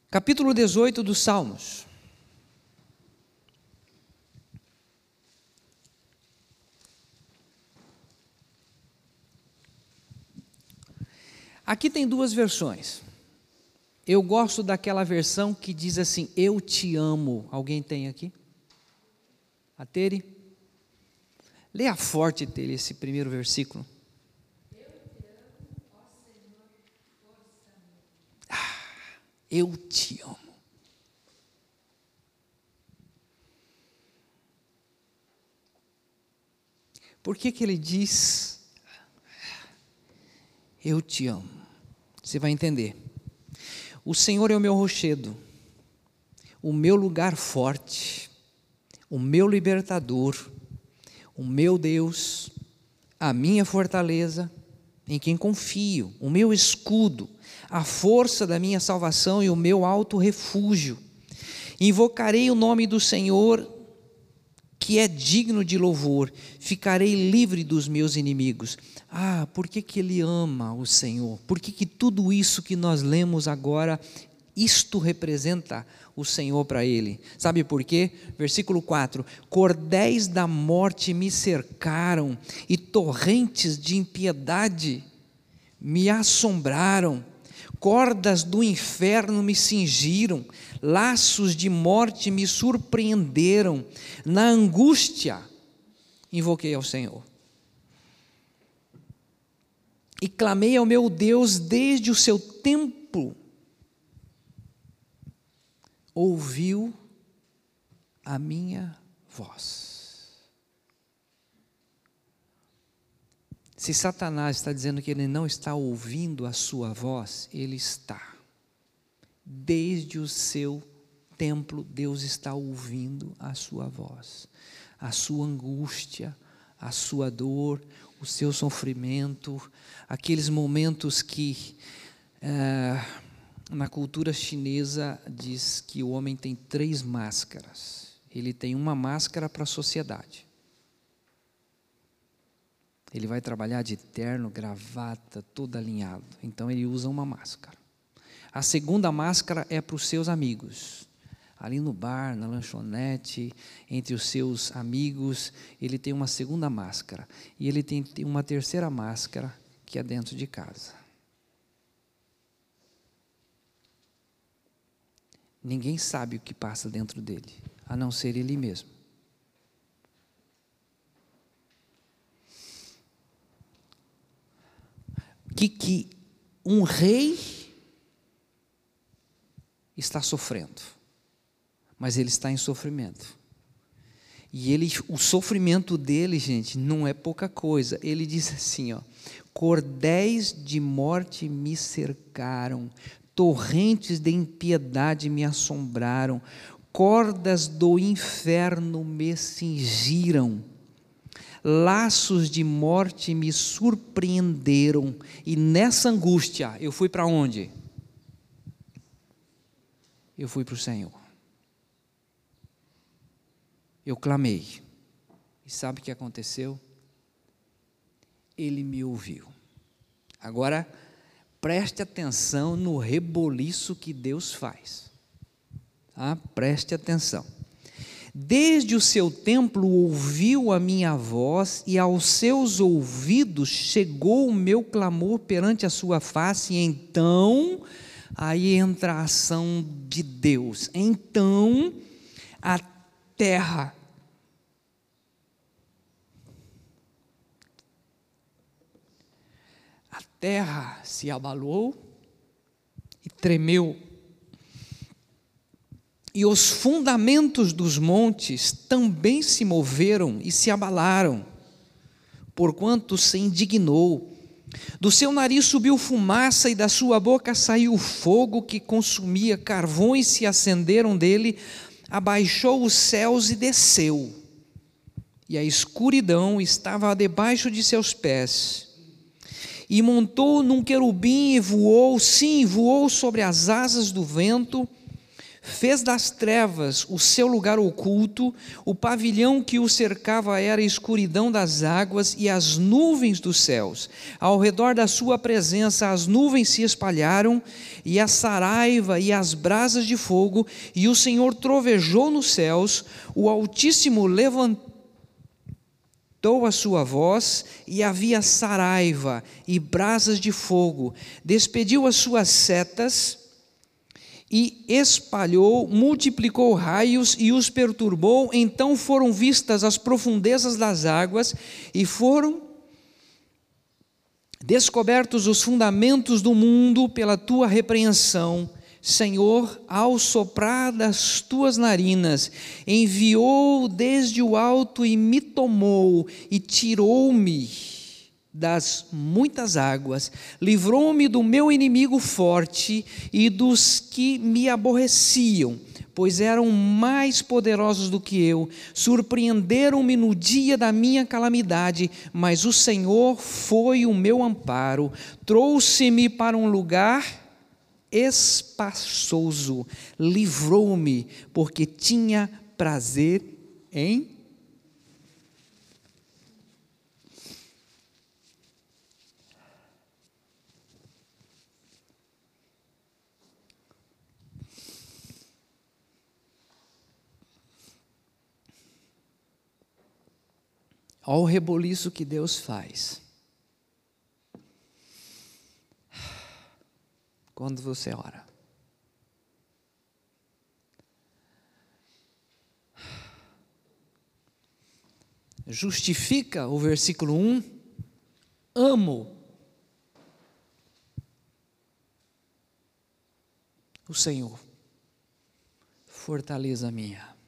Capítulo 18 dos Salmos. Aqui tem duas versões. Eu gosto daquela versão que diz assim: Eu te amo. Alguém tem aqui? A Tere? Leia forte, Tere, esse primeiro versículo. Ah, eu te amo. Por que, que ele diz, eu te amo? Você vai entender. O Senhor é o meu rochedo, o meu lugar forte, o meu libertador, o meu Deus, a minha fortaleza em quem confio, o meu escudo, a força da minha salvação e o meu alto refúgio. Invocarei o nome do Senhor, que é digno de louvor, ficarei livre dos meus inimigos. Ah, por que, que ele ama o Senhor? Por que, que tudo isso que nós lemos agora, isto representa o Senhor para ele? Sabe por quê? Versículo 4: Cordéis da morte me cercaram, e torrentes de impiedade me assombraram, cordas do inferno me cingiram, laços de morte me surpreenderam, na angústia invoquei ao Senhor e clamei ao meu Deus desde o seu templo. Ouviu a minha voz. Se Satanás está dizendo que ele não está ouvindo a sua voz, ele está. Desde o seu templo, Deus está ouvindo a sua voz, a sua angústia, a sua dor, o seu sofrimento, aqueles momentos que é, na cultura chinesa diz que o homem tem três máscaras. Ele tem uma máscara para a sociedade. Ele vai trabalhar de terno, gravata, todo alinhado. Então ele usa uma máscara. A segunda máscara é para os seus amigos ali no bar, na lanchonete, entre os seus amigos, ele tem uma segunda máscara. E ele tem uma terceira máscara, que é dentro de casa. Ninguém sabe o que passa dentro dele, a não ser ele mesmo. Que, que um rei está sofrendo mas ele está em sofrimento. E ele, o sofrimento dele, gente, não é pouca coisa. Ele diz assim, ó: Cordéis de morte me cercaram, torrentes de impiedade me assombraram, cordas do inferno me cingiram. Laços de morte me surpreenderam, e nessa angústia eu fui para onde? Eu fui para o Senhor eu clamei. E sabe o que aconteceu? Ele me ouviu. Agora, preste atenção no reboliço que Deus faz. Tá? Preste atenção. Desde o seu templo ouviu a minha voz, e aos seus ouvidos chegou o meu clamor perante a sua face, e então, aí entra a ação de Deus. Então, a terra terra se abalou e tremeu, e os fundamentos dos montes também se moveram e se abalaram, porquanto se indignou. Do seu nariz subiu fumaça e da sua boca saiu fogo que consumia, carvões se acenderam dele, abaixou os céus e desceu. E a escuridão estava debaixo de seus pés e montou num querubim e voou, sim, voou sobre as asas do vento, fez das trevas o seu lugar oculto, o pavilhão que o cercava era a escuridão das águas e as nuvens dos céus. Ao redor da sua presença as nuvens se espalharam, e a saraiva e as brasas de fogo, e o Senhor trovejou nos céus, o Altíssimo levantou Dou a sua voz, e havia saraiva e brasas de fogo. Despediu as suas setas e espalhou, multiplicou raios e os perturbou. Então foram vistas as profundezas das águas e foram descobertos os fundamentos do mundo pela tua repreensão Senhor, ao soprar das tuas narinas, enviou desde o alto e me tomou e tirou-me das muitas águas, livrou-me do meu inimigo forte e dos que me aborreciam, pois eram mais poderosos do que eu. Surpreenderam-me no dia da minha calamidade, mas o Senhor foi o meu amparo, trouxe-me para um lugar espaçoso, livrou-me, porque tinha prazer em Olha o reboliço que Deus faz. Quando você ora. Justifica o versículo 1, amo o Senhor, fortaleza minha.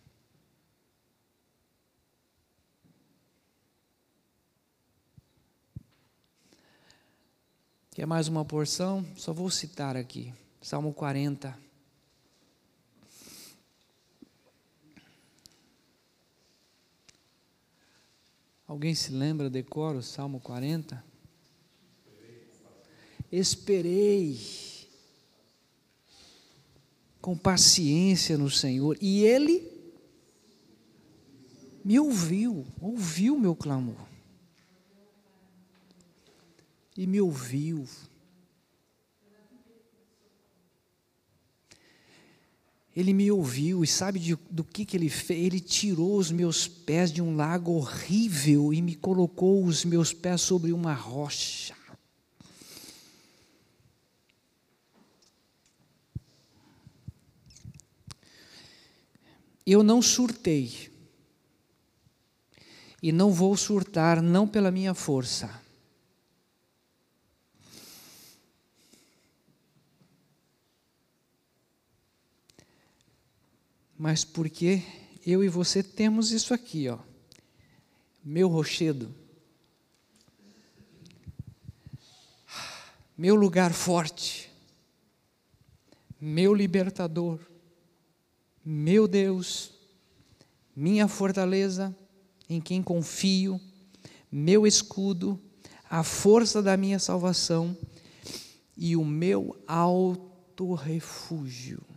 Quer mais uma porção? Só vou citar aqui. Salmo 40. Alguém se lembra, decora o Salmo 40? Esperei com paciência no Senhor e Ele me ouviu, ouviu meu clamor e me ouviu. Ele me ouviu e sabe de, do que, que ele fez? Ele tirou os meus pés de um lago horrível e me colocou os meus pés sobre uma rocha. Eu não surtei e não vou surtar, não pela minha força mas porque eu e você temos isso aqui, ó. Meu rochedo. Meu lugar forte. Meu libertador. Meu Deus. Minha fortaleza em quem confio, meu escudo, a força da minha salvação e o meu alto refúgio.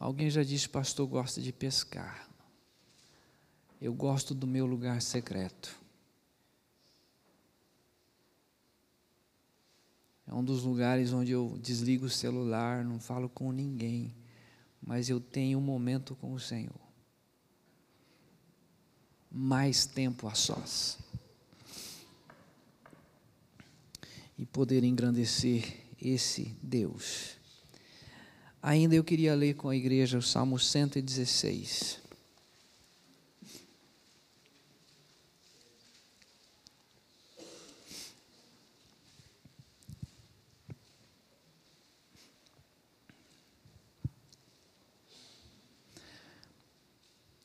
Alguém já disse, pastor, gosta de pescar. Eu gosto do meu lugar secreto. É um dos lugares onde eu desligo o celular, não falo com ninguém, mas eu tenho um momento com o Senhor. Mais tempo a sós. E poder engrandecer esse Deus. Ainda eu queria ler com a igreja o Salmo 116.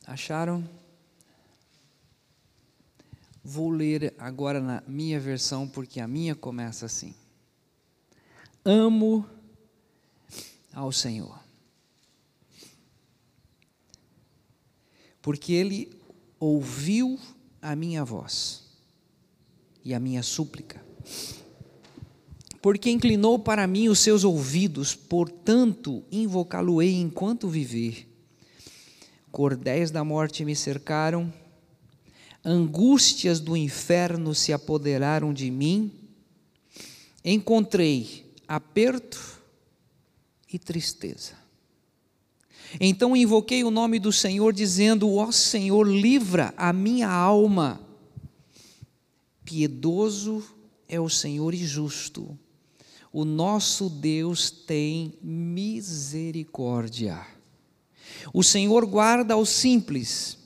Acharam? Vou ler agora na minha versão, porque a minha começa assim. Amo ao Senhor. Porque Ele ouviu a minha voz e a minha súplica. Porque inclinou para mim os seus ouvidos, portanto invocá-lo-ei enquanto viver. Cordéis da morte me cercaram, angústias do inferno se apoderaram de mim. Encontrei aperto e tristeza. Então invoquei o nome do Senhor, dizendo: Ó Senhor, livra a minha alma. Piedoso é o Senhor e justo. O nosso Deus tem misericórdia. O Senhor guarda os simples.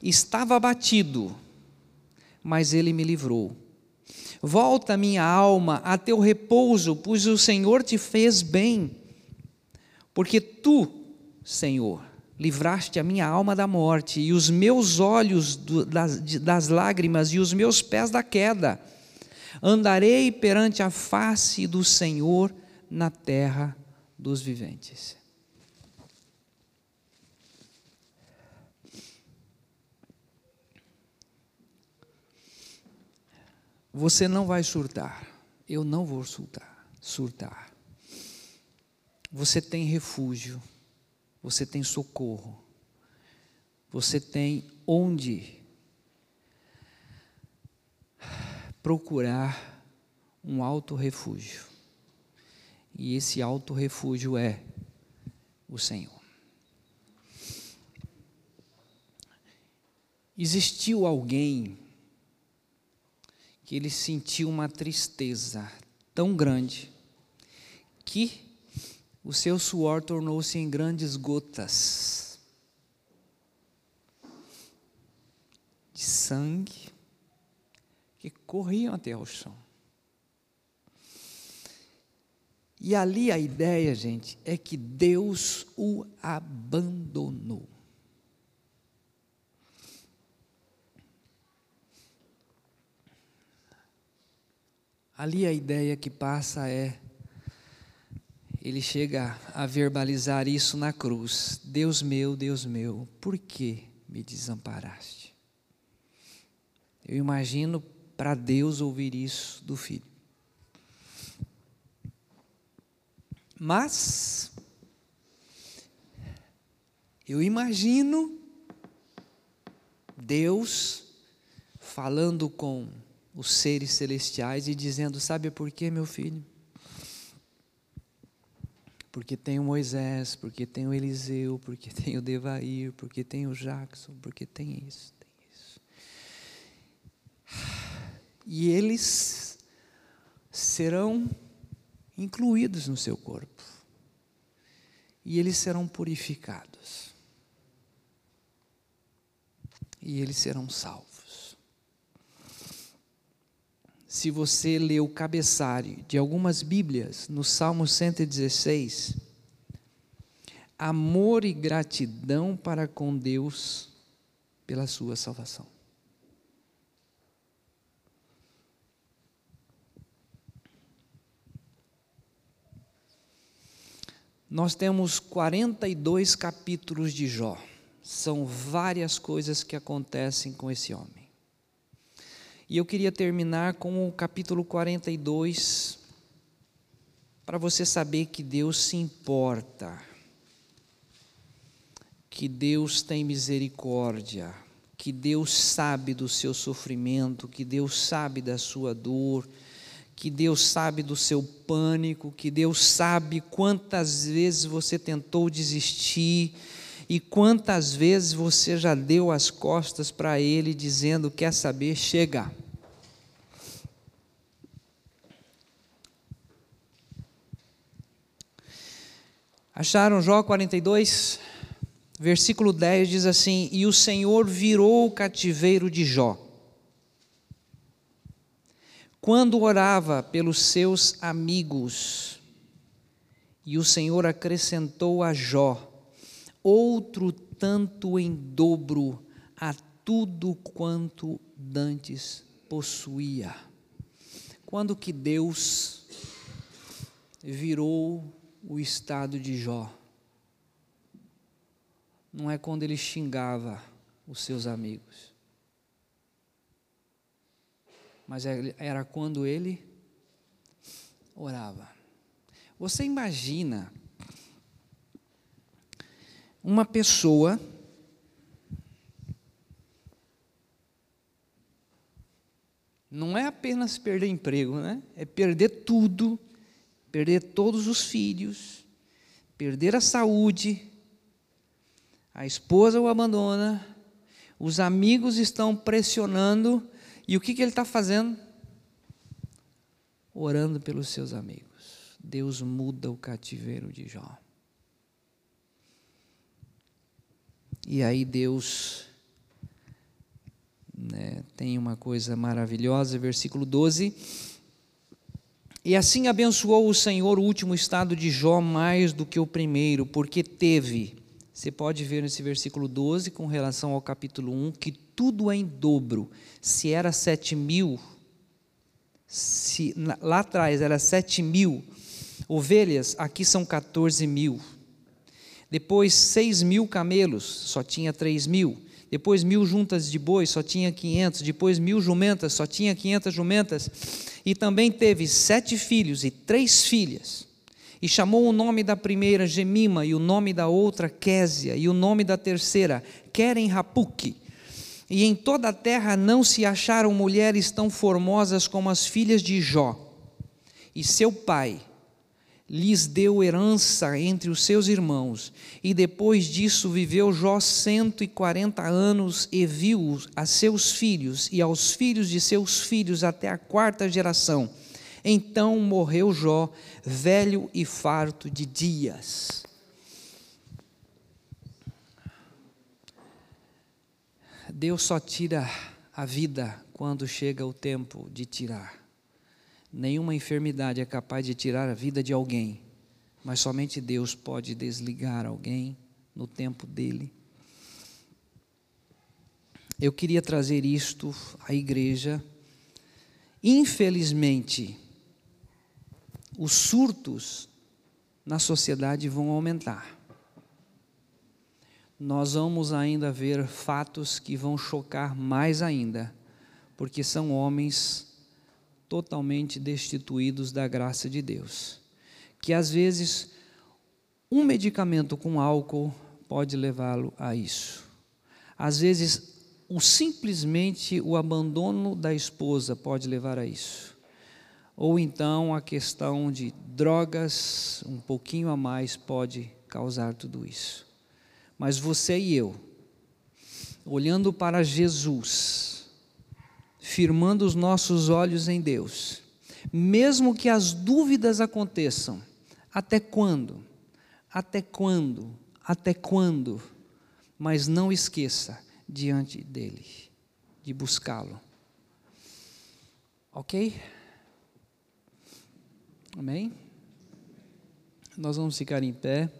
Estava abatido, mas ele me livrou. Volta minha alma a teu repouso, pois o Senhor te fez bem porque tu, Senhor, livraste a minha alma da morte, e os meus olhos das, das lágrimas, e os meus pés da queda. Andarei perante a face do Senhor na terra dos viventes. Você não vai surtar. Eu não vou surtar. Surtar. Você tem refúgio. Você tem socorro. Você tem onde procurar um alto refúgio. E esse alto refúgio é o Senhor. Existiu alguém que ele sentiu uma tristeza tão grande que o seu suor tornou-se em grandes gotas de sangue que corriam até o chão. E ali a ideia, gente, é que Deus o abandonou. Ali a ideia que passa é, ele chega a verbalizar isso na cruz: Deus meu, Deus meu, por que me desamparaste? Eu imagino para Deus ouvir isso do filho. Mas, eu imagino Deus falando com os seres celestiais e dizendo: Sabe por quê, meu filho? Porque tem o Moisés, porque tem o Eliseu, porque tem o Devair, porque tem o Jackson, porque tem isso, tem isso. E eles serão incluídos no seu corpo. E eles serão purificados. E eles serão salvos se você ler o cabeçalho de algumas Bíblias, no Salmo 116, amor e gratidão para com Deus pela sua salvação. Nós temos 42 capítulos de Jó. São várias coisas que acontecem com esse homem. E eu queria terminar com o capítulo 42, para você saber que Deus se importa, que Deus tem misericórdia, que Deus sabe do seu sofrimento, que Deus sabe da sua dor, que Deus sabe do seu pânico, que Deus sabe quantas vezes você tentou desistir e quantas vezes você já deu as costas para Ele, dizendo: Quer saber? Chega. Acharam Jó 42? Versículo 10 diz assim: E o Senhor virou o cativeiro de Jó. Quando orava pelos seus amigos, e o Senhor acrescentou a Jó outro tanto em dobro a tudo quanto dantes possuía. Quando que Deus virou o estado de Jó? Não é quando ele xingava os seus amigos, mas era quando ele orava. Você imagina uma pessoa não é apenas perder emprego, né? É perder tudo, perder todos os filhos, perder a saúde, a esposa o abandona, os amigos estão pressionando, e o que, que ele está fazendo? Orando pelos seus amigos. Deus muda o cativeiro de Jó. E aí Deus né, tem uma coisa maravilhosa, versículo 12. E assim abençoou o Senhor o último estado de Jó mais do que o primeiro, porque teve Você pode ver nesse versículo 12, com relação ao capítulo 1, que tudo é em dobro. Se era 7 mil, se, lá atrás era 7 mil ovelhas, aqui são 14 mil. Depois 6 mil camelos, só tinha 3 mil. Depois mil juntas de bois, só tinha 500. Depois mil jumentas, só tinha 500 jumentas. E também teve sete filhos e três filhas. E chamou o nome da primeira Gemima, e o nome da outra Késia, e o nome da terceira Querem Rapuque. E em toda a terra não se acharam mulheres tão formosas como as filhas de Jó. E seu pai lhes deu herança entre os seus irmãos. E depois disso viveu Jó cento e quarenta anos e viu a seus filhos e aos filhos de seus filhos até a quarta geração. Então morreu Jó, velho e farto de dias. Deus só tira a vida quando chega o tempo de tirar. Nenhuma enfermidade é capaz de tirar a vida de alguém, mas somente Deus pode desligar alguém no tempo dele. Eu queria trazer isto à igreja. Infelizmente, os surtos na sociedade vão aumentar. Nós vamos ainda ver fatos que vão chocar mais ainda, porque são homens totalmente destituídos da graça de Deus. Que às vezes um medicamento com álcool pode levá-lo a isso. Às vezes, o simplesmente o abandono da esposa pode levar a isso ou então a questão de drogas, um pouquinho a mais, pode causar tudo isso. Mas você e eu, olhando para Jesus, firmando os nossos olhos em Deus, mesmo que as dúvidas aconteçam, até quando? Até quando? Até quando? Mas não esqueça diante dele de buscá-lo. Ok? Amém? Nós vamos ficar em pé.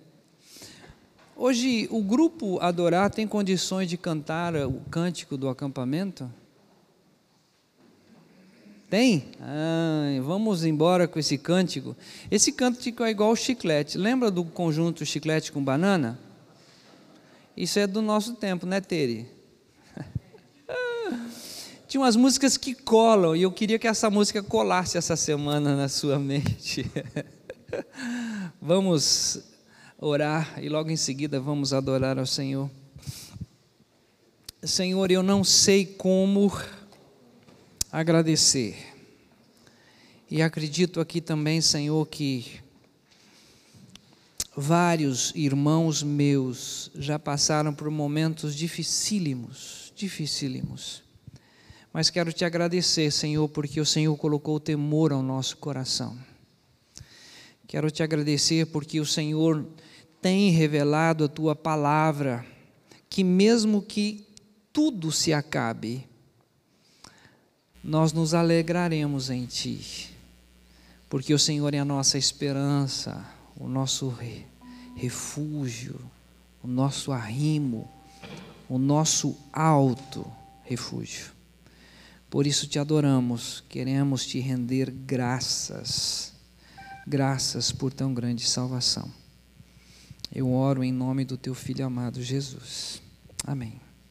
Hoje, o grupo Adorar tem condições de cantar o cântico do acampamento? Tem? Vamos embora com esse cântico. Esse cântico é igual ao chiclete. Lembra do conjunto chiclete com banana? Isso é do nosso tempo, né, Tere? Tinha umas músicas que colam, e eu queria que essa música colasse essa semana na sua mente. vamos orar e logo em seguida vamos adorar ao Senhor. Senhor, eu não sei como agradecer. E acredito aqui também, Senhor, que vários irmãos meus já passaram por momentos dificílimos, dificílimos. Mas quero te agradecer, Senhor, porque o Senhor colocou temor ao nosso coração. Quero te agradecer porque o Senhor tem revelado a tua palavra, que mesmo que tudo se acabe, nós nos alegraremos em ti, porque o Senhor é a nossa esperança, o nosso refúgio, o nosso arrimo, o nosso alto refúgio. Por isso te adoramos, queremos te render graças, graças por tão grande salvação. Eu oro em nome do teu filho amado Jesus. Amém.